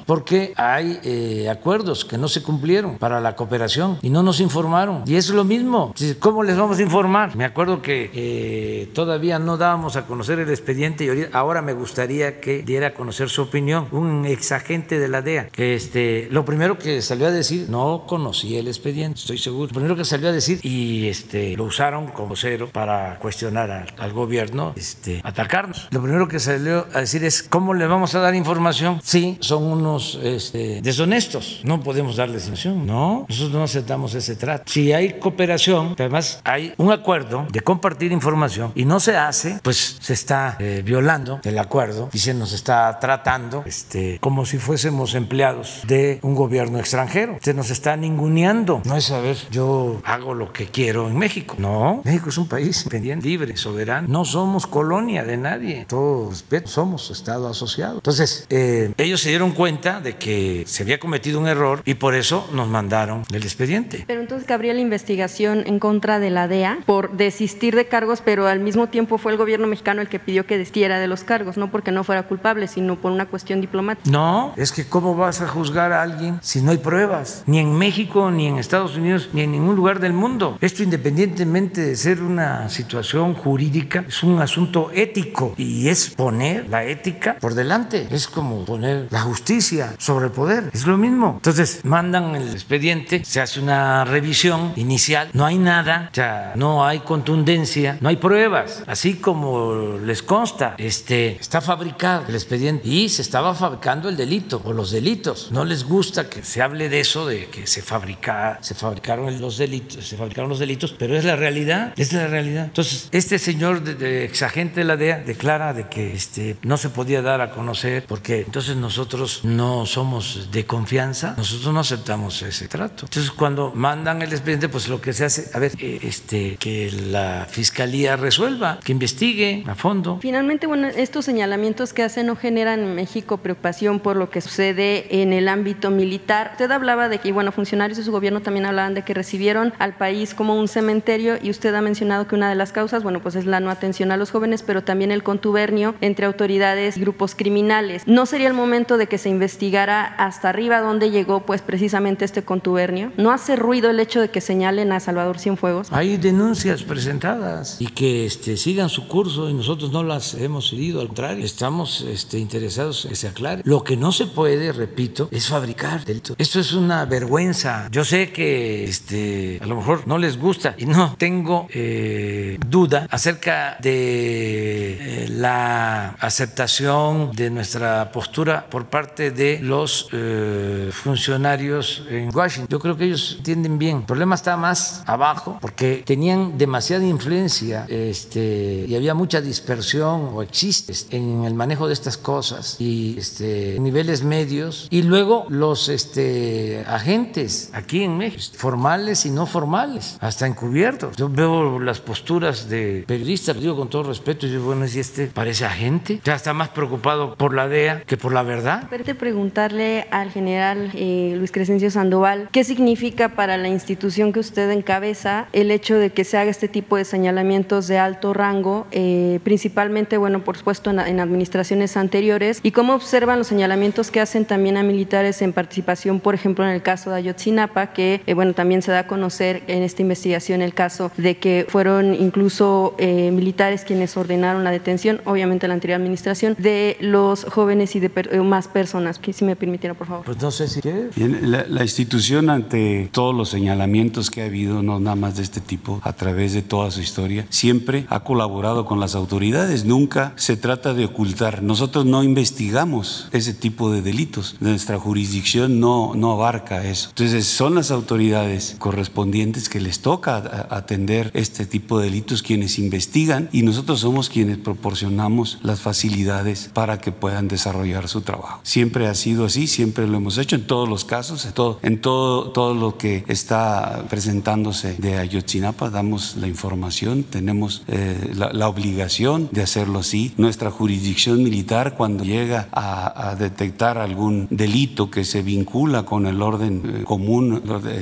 porque hay eh, acuerdos que no se cumplieron para la cooperación y no nos informaron. Y es lo mismo. ¿Cómo les vamos a informar? Me acuerdo que eh, todavía no dábamos a conocer el expediente y ahora me gustaría que diera a conocer su opinión. Un exagente de la DEA que este, lo primero que salió a decir, no conocía el expediente, estoy seguro. Lo primero que salió a decir y este, lo usaron como cero para cuestionar al, al gobierno, este, atacarnos. Lo primero que salió a decir es, ¿cómo le vamos a dar información? Sí, son unos este, deshonestos, no podemos darles información. No, nosotros no aceptamos ese trato. Si hay cooperación, además hay un acuerdo de compartir información y no se hace, pues se está eh, violando el acuerdo y se nos está tratando este, como si fuésemos empleados de un gobierno extranjero. Se nos está ninguneando. No es saber, yo hago lo que quiero en México. No, México es un país independiente, libre, soberano. No somos colonia de nadie. Todo respeto, somos Estado asociado. Entonces, eh, ellos se dieron cuenta de que se había cometido un error y por eso nos mandaron el expediente. Pero entonces cabría la investigación en contra de la DEA por desistir de cargos, pero al mismo tiempo fue el gobierno mexicano el que pidió que destiera de los cargos, no porque no fuera culpable, sino por una cuestión diplomática. No, es que ¿cómo vas a juzgar a alguien si no hay pruebas? Ni en en México, ni en Estados Unidos, ni en ningún lugar del mundo. Esto independientemente de ser una situación jurídica, es un asunto ético y es poner la ética por delante. Es como poner la justicia sobre el poder. Es lo mismo. Entonces mandan el expediente, se hace una revisión inicial, no hay nada, o sea, no hay contundencia, no hay pruebas. Así como les consta, este, está fabricado el expediente y se estaba fabricando el delito o los delitos. No les gusta que se hable de eso, de que se fabrica, se fabricaron los delitos, se fabricaron los delitos, pero es la realidad, es la realidad. Entonces, este señor de, de exagente de la DEA declara de que este, no se podía dar a conocer porque entonces nosotros no somos de confianza, nosotros no aceptamos ese trato. Entonces, cuando mandan el expediente, pues lo que se hace, a ver, eh, este, que la fiscalía resuelva, que investigue a fondo. Finalmente, bueno, estos señalamientos que hacen no generan en México preocupación por lo que sucede en el ámbito militar. Usted hablaba de que, bueno, funcionarios de su gobierno también hablaban de que recibieron al país como un cementerio y usted ha mencionado que una de las causas, bueno, pues es la no atención a los jóvenes, pero también el contubernio entre autoridades y grupos criminales. ¿No sería el momento de que se investigara hasta arriba dónde llegó, pues, precisamente este contubernio? ¿No hace ruido el hecho de que señalen a Salvador Cienfuegos? Hay denuncias presentadas y que este, sigan su curso y nosotros no las hemos seguido, al contrario, estamos este, interesados en que se aclare. Lo que no se puede, repito, es fabricar delitos. Esto es una vergüenza. Yo sé que este, a lo mejor no les gusta y no tengo eh, duda acerca de eh, la aceptación de nuestra postura parte de los eh, funcionarios en Washington. Yo creo que ellos entienden bien. El problema está más abajo porque tenían demasiada influencia este, y había mucha dispersión o existe en el manejo de estas cosas y este, niveles medios. Y luego los este, agentes aquí en México, formales y no formales, hasta encubiertos. Yo veo las posturas de periodistas, digo con todo respeto, y yo, bueno, si este parece agente, ya está más preocupado por la DEA que por la verdad. Verte preguntarle al general eh, Luis Crescencio Sandoval, ¿qué significa para la institución que usted encabeza el hecho de que se haga este tipo de señalamientos de alto rango, eh, principalmente, bueno, por supuesto, en, en, administraciones anteriores, y cómo observan los señalamientos que hacen también a militares en participación, por ejemplo, en el caso de Ayotzinapa, que, eh, bueno, también se da a conocer en esta investigación el caso de que fueron incluso eh, militares quienes ordenaron la detención, obviamente la anterior administración, de los jóvenes y de per más personas, que si me permitiera, por favor. Pues no sé si quieres. La, la institución ante todos los señalamientos que ha habido, no nada más de este tipo, a través de toda su historia, siempre ha colaborado con las autoridades. Nunca se trata de ocultar. Nosotros no investigamos ese tipo de delitos. Nuestra jurisdicción no, no abarca eso. Entonces, son las autoridades correspondientes que les toca atender este tipo de delitos quienes investigan y nosotros somos quienes proporcionamos las facilidades para que puedan desarrollar su trabajo. Siempre ha sido así, siempre lo hemos hecho en todos los casos, en todo, todo, lo que está presentándose de Ayotzinapa, damos la información, tenemos eh, la, obligación de hacerlo así. Nuestra jurisdicción militar, cuando llega a, a, detectar algún delito que se vincula con el orden eh, común,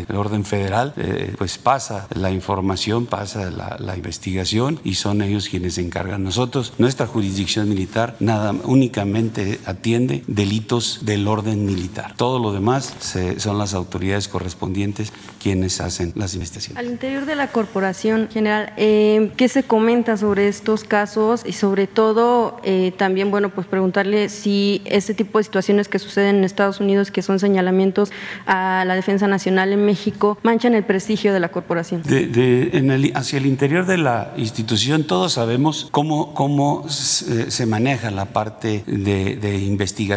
el orden federal, eh, pues pasa la información, pasa la, la, investigación y son ellos quienes se encargan. Nosotros, nuestra jurisdicción militar, nada únicamente atiende delitos del orden militar. Todo lo demás se, son las autoridades correspondientes quienes hacen las investigaciones. Al interior de la corporación general, eh, ¿qué se comenta sobre estos casos y sobre todo eh, también, bueno, pues preguntarle si este tipo de situaciones que suceden en Estados Unidos, que son señalamientos a la defensa nacional en México, manchan el prestigio de la corporación? De, de, en el, hacia el interior de la institución todos sabemos cómo, cómo se, se maneja la parte de, de,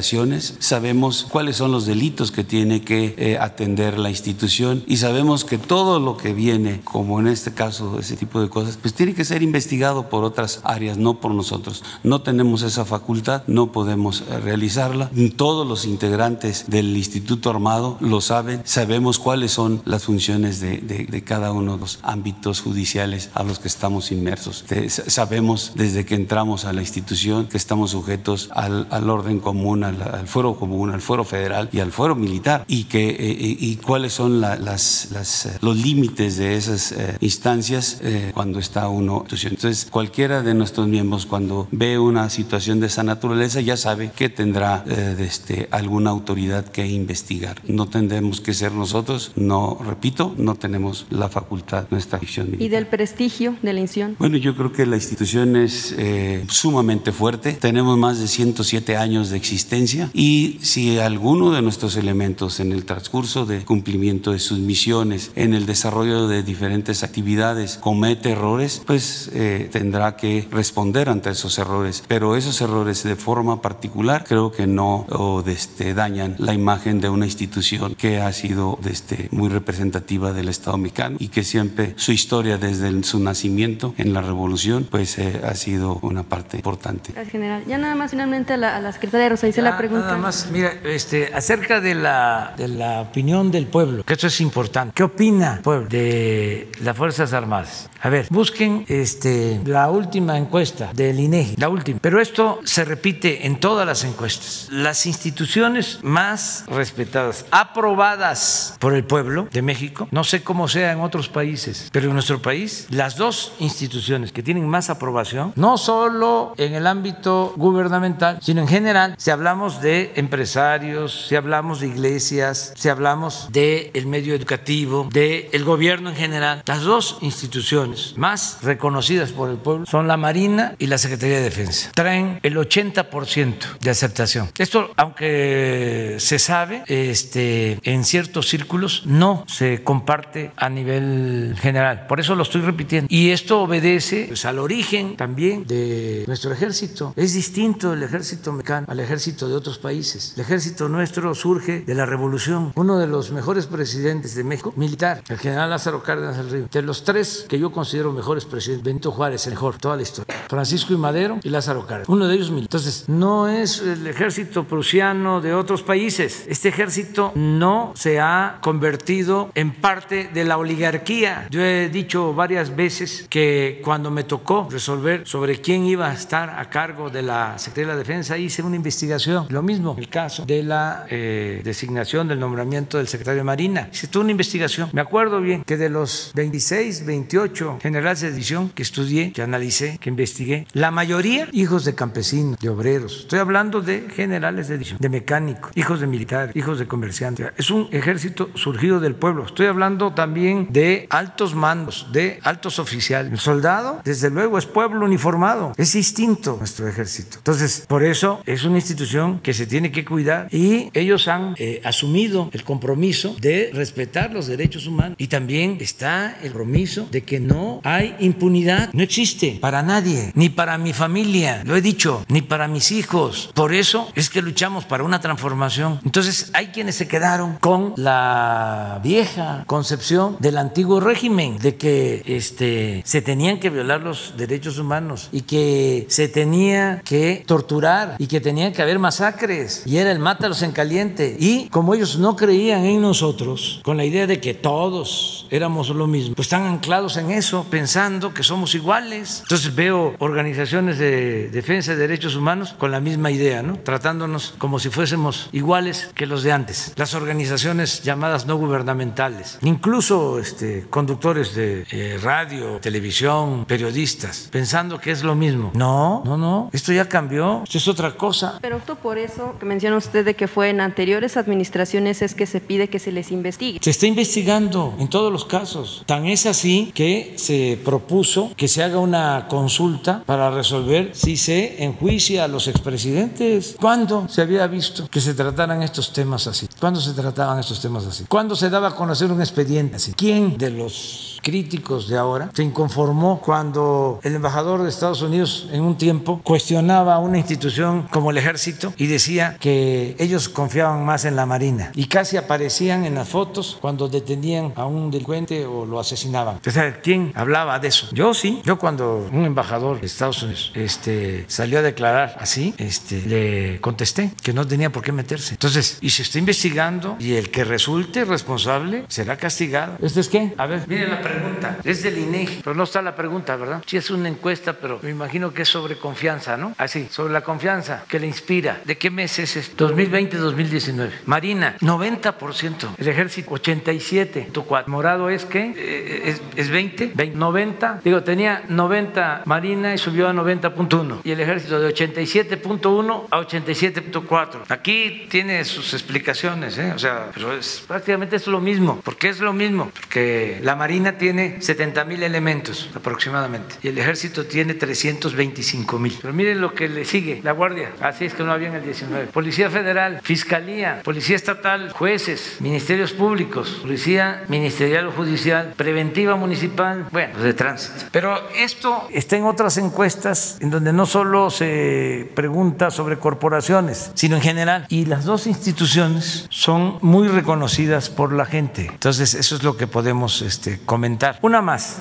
investigaciones, sabemos cuáles son los delitos que tiene que eh, atender la institución y sabemos que todo lo que viene, como en este caso, ese tipo de cosas, pues tiene que ser investigado por otras áreas, no por nosotros. No tenemos esa facultad, no podemos realizarla. Todos los integrantes del Instituto Armado lo saben, sabemos cuáles son las funciones de, de, de cada uno de los ámbitos judiciales a los que estamos inmersos. Sabemos desde que entramos a la institución que estamos sujetos al, al orden común, al, al, fuero común, al fuero federal y al fuero militar y, que, eh, y cuáles son la, las, las, eh, los límites de esas eh, instancias eh, cuando está uno. Entonces, cualquiera de nuestros miembros cuando ve una situación de esa naturaleza ya sabe que tendrá este, alguna autoridad que investigar. No tendremos que ser nosotros. No, repito, no tenemos la facultad, nuestra militar. ¿Y del prestigio de la institución? Bueno, yo creo que la institución es eh, sumamente fuerte. Tenemos más de 107 años de existencia y si alguno de nuestros elementos en el transcurso de cumplimiento de sus misiones, en el desarrollo de diferentes actividades, comete errores, pues eh, tendrá que responder ante esos errores. Pero esos errores de forma particular creo que no o, este, dañan la imagen de una institución que ha sido este, muy representativa del Estado mexicano y que siempre su historia desde el- su nacimiento en la revolución pues eh, ha sido una parte importante. Gracias, general. Ya nada más finalmente a la, a la secretaria Rosa Isela Ya, pregunta. Nada más, mira, este, acerca de la, de la opinión del pueblo, que esto es importante. ¿Qué opina el pueblo de las Fuerzas Armadas? A ver, busquen este, la última encuesta del INEGI, la última. Pero esto se repite en todas las encuestas. Las instituciones más respetadas, aprobadas por el pueblo de México, no sé cómo sea en otros países, pero en nuestro país, las dos instituciones que tienen más aprobación, no solo en el ámbito gubernamental, sino en general, si hablamos de empresarios, si hablamos de iglesias, si hablamos del medio educativo, del gobierno en general, las dos instituciones más reconocidas por el pueblo son la Marina y la Secretaría de Defensa. Traen el 80% de aceptación. Esto, aunque se sabe, este, en ciertos círculos no se comparte a nivel general. Por eso lo estoy repitiendo. Y esto obedece pues, al origen también de nuestro ejército. Es distinto el ejército mexicano al ejército de otros países. El ejército nuestro surge de la revolución. Uno de los mejores presidentes de México, militar, el general Lázaro Cárdenas del Río. De los tres que yo considero mejores presidentes, Benito Juárez, el mejor, toda la historia. Francisco y Madero y Lázaro Cárdenas. Uno de ellos militar. Entonces, no es el ejército prusiano de otros países. Este ejército no se ha convertido en parte de la oligarquía. Yo he dicho varias veces que cuando me tocó resolver sobre quién iba a estar a cargo de la Secretaría de la Defensa, hice una investigación. Lo mismo, el caso de la eh, designación del nombramiento del secretario de Marina. Toda una investigación. Me acuerdo bien que de los 26, 28 generales de división que estudié, que analicé, que investigué, la mayoría hijos de campesinos, de obreros. Estoy hablando de generales de división, de mecánicos, hijos de militares, hijos de comerciantes. Es un ejército surgido del pueblo. Estoy hablando también de altos mandos, de altos oficiales. El soldado, desde luego, es pueblo uniformado. Es distinto nuestro ejército. Entonces, por eso es una institución que se tiene que cuidar y ellos han eh, asumido el compromiso de respetar los derechos humanos y también está el compromiso de que no hay impunidad. No existe para nadie, ni para mi familia, lo he dicho, ni para mis hijos. Por eso es que luchamos para una transformación. Entonces, hay quienes se quedaron con la vieja concepción del antiguo régimen de que este, se tenían que violar los derechos humanos y que se tenía que torturar y que tenía que haber masacres y era el mátalos en caliente. Y como ellos no creían en nosotros, con la idea de que todos éramos lo mismo, pues están anclados en eso, pensando que somos iguales. Entonces veo organizaciones de defensa de derechos humanos con la misma idea, ¿no? Tratándonos como si fuésemos iguales que los de antes. Las organizaciones llamadas no gubernamentales, incluso este, conductores de eh, radio, televisión, periodistas, pensando que es lo mismo. No, no, no, esto ya cambió, esto es otra cosa. Pero justo por eso que menciona usted de que fue en anteriores administraciones es que se pide que se les investigue. Se está investigando en todos los casos. Tan es así que se propuso que se haga una consulta para resolver si se enjuicia a los expresidentes. ¿Cuándo se había visto que se trataran estos temas así? ¿Cuándo se trataban estos temas así? ¿Cuándo se daba a conocer un expediente así? ¿Quién de los críticos de ahora se inconformó cuando el embajador de Estados Unidos en un tiempo cuestionaba a una institución como el ejército y decía que ellos confiaban más en la marina y casi aparecían en las fotos cuando detenían a un delincuente o lo asesinaban. Entonces, ¿quién hablaba de eso? Yo sí, yo cuando un embajador de Estados Unidos este, salió a declarar así, este, le contesté que no tenía por qué meterse. Entonces, y se está investigando y el que resulte responsable será castigado. ¿Esto es qué? A ver, mire la pregunta. Es del INEGI, pero no está la pregunta, ¿verdad? Sí es una encuesta, pero me imagino que es sobre confianza, ¿no? Así, sobre la confianza que le inspira. ¿De qué mes es esto? 2020-2019. Marina, 90%. El ejército, 87.4. Morado es que es, es 20, 20, 90. Digo, tenía 90 Marina y subió a 90.1. Y el ejército de 87.1 a 87.4. Aquí tiene sus explicaciones, ¿eh? O sea, pero es prácticamente es lo mismo. ¿Por qué es lo mismo? Porque la Marina tiene 70 mil elementos aproximadamente y el Ejército tiene 325 mil. Pero miren lo que le sigue, la Guardia, así es que no había en el 19. Policía Federal, Fiscalía, Policía Estatal, jueces, ministerios públicos, Policía Ministerial o Judicial, Preventiva Municipal, bueno, de tránsito. Pero esto está en otras encuestas en donde no solo se pregunta sobre corporaciones, sino en general. Y las dos instituciones son muy reconocidas por la gente. Entonces, eso es lo que podemos este, comentar. Una más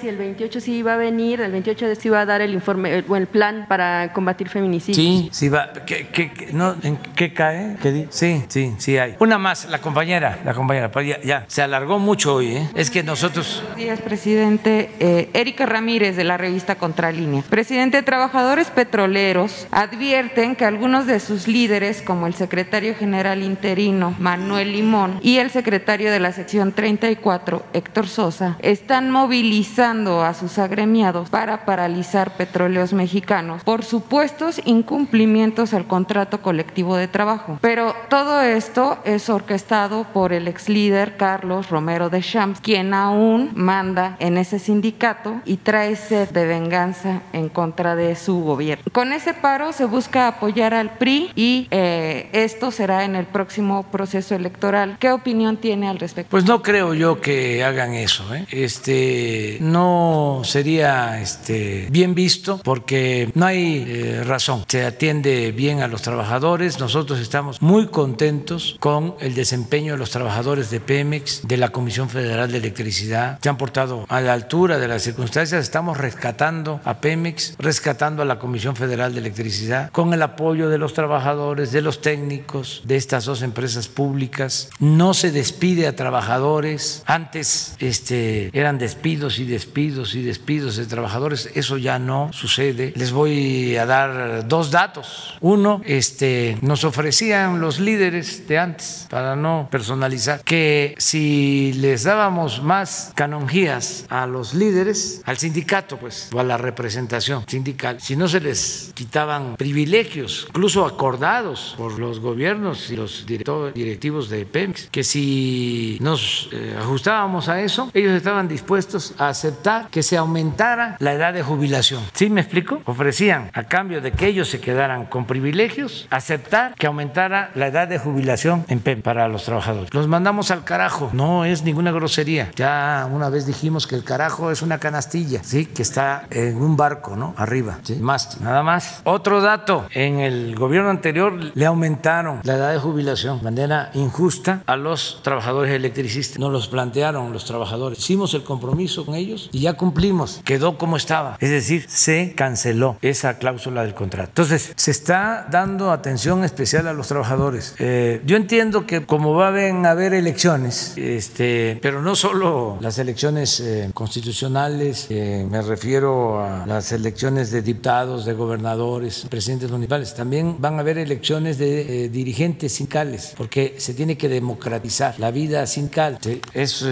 si el 28 sí iba a venir, el 28 sí iba a dar el informe o el plan para combatir feminicidios. Sí, sí va. ¿Qué, qué, no, ¿En qué cae? ¿Qué sí, sí, sí hay. Una más, la compañera, la compañera, pues ya, ya, se alargó mucho hoy, ¿eh? Es que nosotros... Buenos días, presidente. Eh, Erika Ramírez, de la revista Contralínea. Presidente, trabajadores petroleros advierten que algunos de sus líderes, como el secretario general interino Manuel Limón y el secretario de la sección 34, Héctor Sosa, están movilizando a sus agremiados para paralizar petróleos mexicanos por supuestos incumplimientos al contrato colectivo de trabajo. Pero todo esto es orquestado por el ex líder Carlos Romero de Champs, quien aún manda en ese sindicato y trae sed de venganza en contra de su gobierno. Con ese paro se busca apoyar al PRI y eh, esto será en el próximo proceso electoral. ¿Qué opinión tiene al respecto? Pues no creo yo que hagan eso. ¿eh? Este, no sería este, bien visto porque no hay eh, razón. Se atiende bien a los trabajadores. Nosotros estamos muy contentos con el desempeño de los trabajadores de Pemex, de la Comisión Federal de Electricidad. Se han portado a la altura de las circunstancias. Estamos rescatando a Pemex, rescatando a la Comisión Federal de Electricidad con el apoyo de los trabajadores, de los técnicos de estas dos empresas públicas. No se despide a trabajadores. Antes este, eran despidos y despidos y despidos de trabajadores, eso ya no sucede. Les voy a dar dos datos. Uno, este, nos ofrecían los líderes de antes, para no personalizar, que si les dábamos más canonjías a los líderes, al sindicato, pues, o a la representación sindical, si no se les quitaban privilegios, incluso acordados por los gobiernos y los directivos de PEMEX, que si nos eh, ajustábamos a eso, ellos estaban dispuestos a hacer que se aumentara la edad de jubilación. ¿Sí me explico? Ofrecían, a cambio de que ellos se quedaran con privilegios, aceptar que aumentara la edad de jubilación en PEM para los trabajadores. Los mandamos al carajo. No es ninguna grosería. Ya una vez dijimos que el carajo es una canastilla, ¿sí? Que está en un barco, ¿no? Arriba, ¿sí? Más, nada más. Otro dato, en el gobierno anterior le aumentaron la edad de jubilación de manera injusta a los trabajadores electricistas. Nos los plantearon los trabajadores. Hicimos el compromiso con ellos y ya cumplimos, quedó como estaba. Es decir, se canceló esa cláusula del contrato. Entonces, se está dando atención especial a los trabajadores. Eh, yo entiendo que como va a haber elecciones, este, pero no solo las elecciones eh, constitucionales, eh, me refiero a las elecciones de diputados, de gobernadores, presidentes municipales, también van a haber elecciones de dirigentes sindicales, porque se tiene que democratizar la vida sindical. Es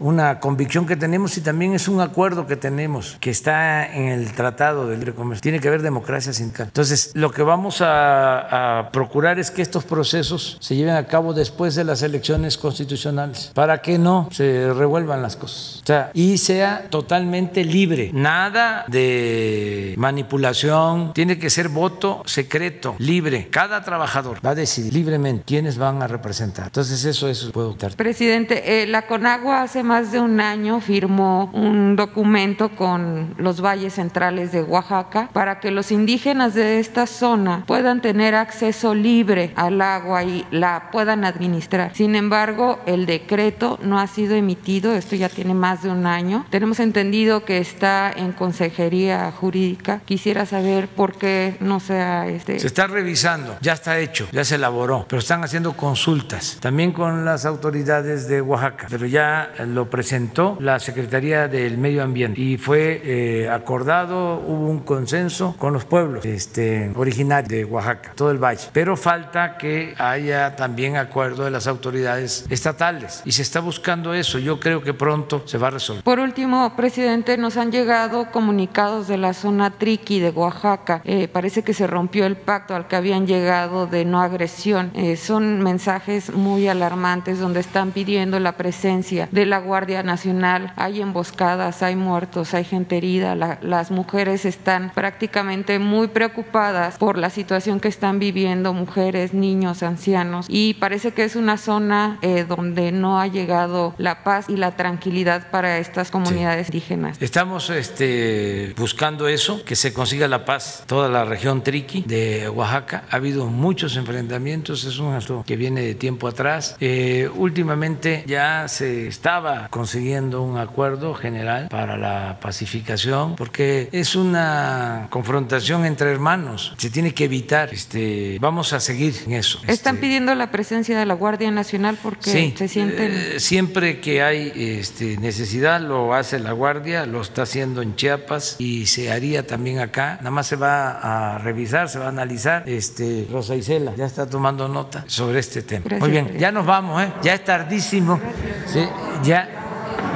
una convicción que tenemos y también es un acuerdo que tenemos que está en el Tratado de Libre Comercio. Tiene que haber democracia sindical. Entonces, lo que vamos a, procurar es que estos procesos se lleven a cabo después de las elecciones constitucionales para que no se revuelvan las cosas. O sea, y sea totalmente libre. Nada de manipulación. Tiene que ser voto secreto, libre. Cada trabajador va a decidir libremente quiénes van a representar. Entonces, eso, eso puedo optar. Presidente, eh, la Conagua hace más de un año firmó un documento con los valles centrales de Oaxaca para que los indígenas de esta zona puedan tener acceso libre al agua y la puedan administrar. Sin embargo, el decreto no ha sido emitido, esto ya tiene más de un año. Tenemos entendido que está en consejería jurídica. Quisiera saber por qué no se ha... Este... Se está revisando, ya está hecho, ya se elaboró, pero están haciendo consultas también con las autoridades de Oaxaca, pero ya lo presentó la Secretaría del medio ambiente y fue eh, acordado, hubo un consenso con los pueblos este, originarios de Oaxaca, todo el valle, pero falta que haya también acuerdo de las autoridades estatales y se está buscando eso. Yo creo que pronto se va a resolver. Por último, presidente, nos han llegado comunicados de la zona Triqui de Oaxaca. Eh, parece que se rompió el pacto al que habían llegado de no agresión. Eh, son mensajes muy alarmantes donde están pidiendo la presencia de la Guardia Nacional. Hay emboscadas, hay muertos, hay gente herida. La- las mujeres están prácticamente muy preocupadas por la situación que están viviendo mujeres, niños, ancianos. Y parece que es una zona eh, donde no ha llegado la paz y la tranquilidad para estas comunidades indígenas. Estamos este, buscando eso, que se consiga la paz toda la región Triqui de Oaxaca. Ha habido muchos enfrentamientos, es un asunto que viene de tiempo atrás. Eh, últimamente ya se estaba consiguiendo un acuerdo general para la pacificación, porque es una confrontación entre hermanos. Se tiene que evitar. Este, vamos a seguir en eso. Están pidiendo la presencia de la Guardia Nacional porque Sí, se sienten... eh, siempre que hay este, necesidad lo hace la Guardia, lo está haciendo en Chiapas y se haría también acá. Nada más se va a revisar, se va a analizar. Este, Rosa Isela ya está tomando nota sobre este tema. Gracias, Muy bien, ya nos vamos, ¿eh? ya es tardísimo. Sí, ya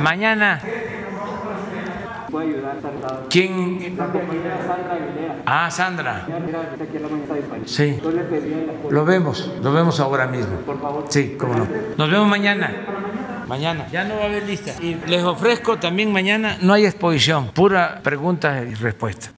mañana. ¿Quién? Ah, Sandra. Sí. Lo vemos, lo vemos ahora mismo. Sí, cómo no. Nos vemos mañana. Mañana. Ya no va a haber lista. Y les ofrezco también mañana, no hay exposición, pura preguntas y respuestas.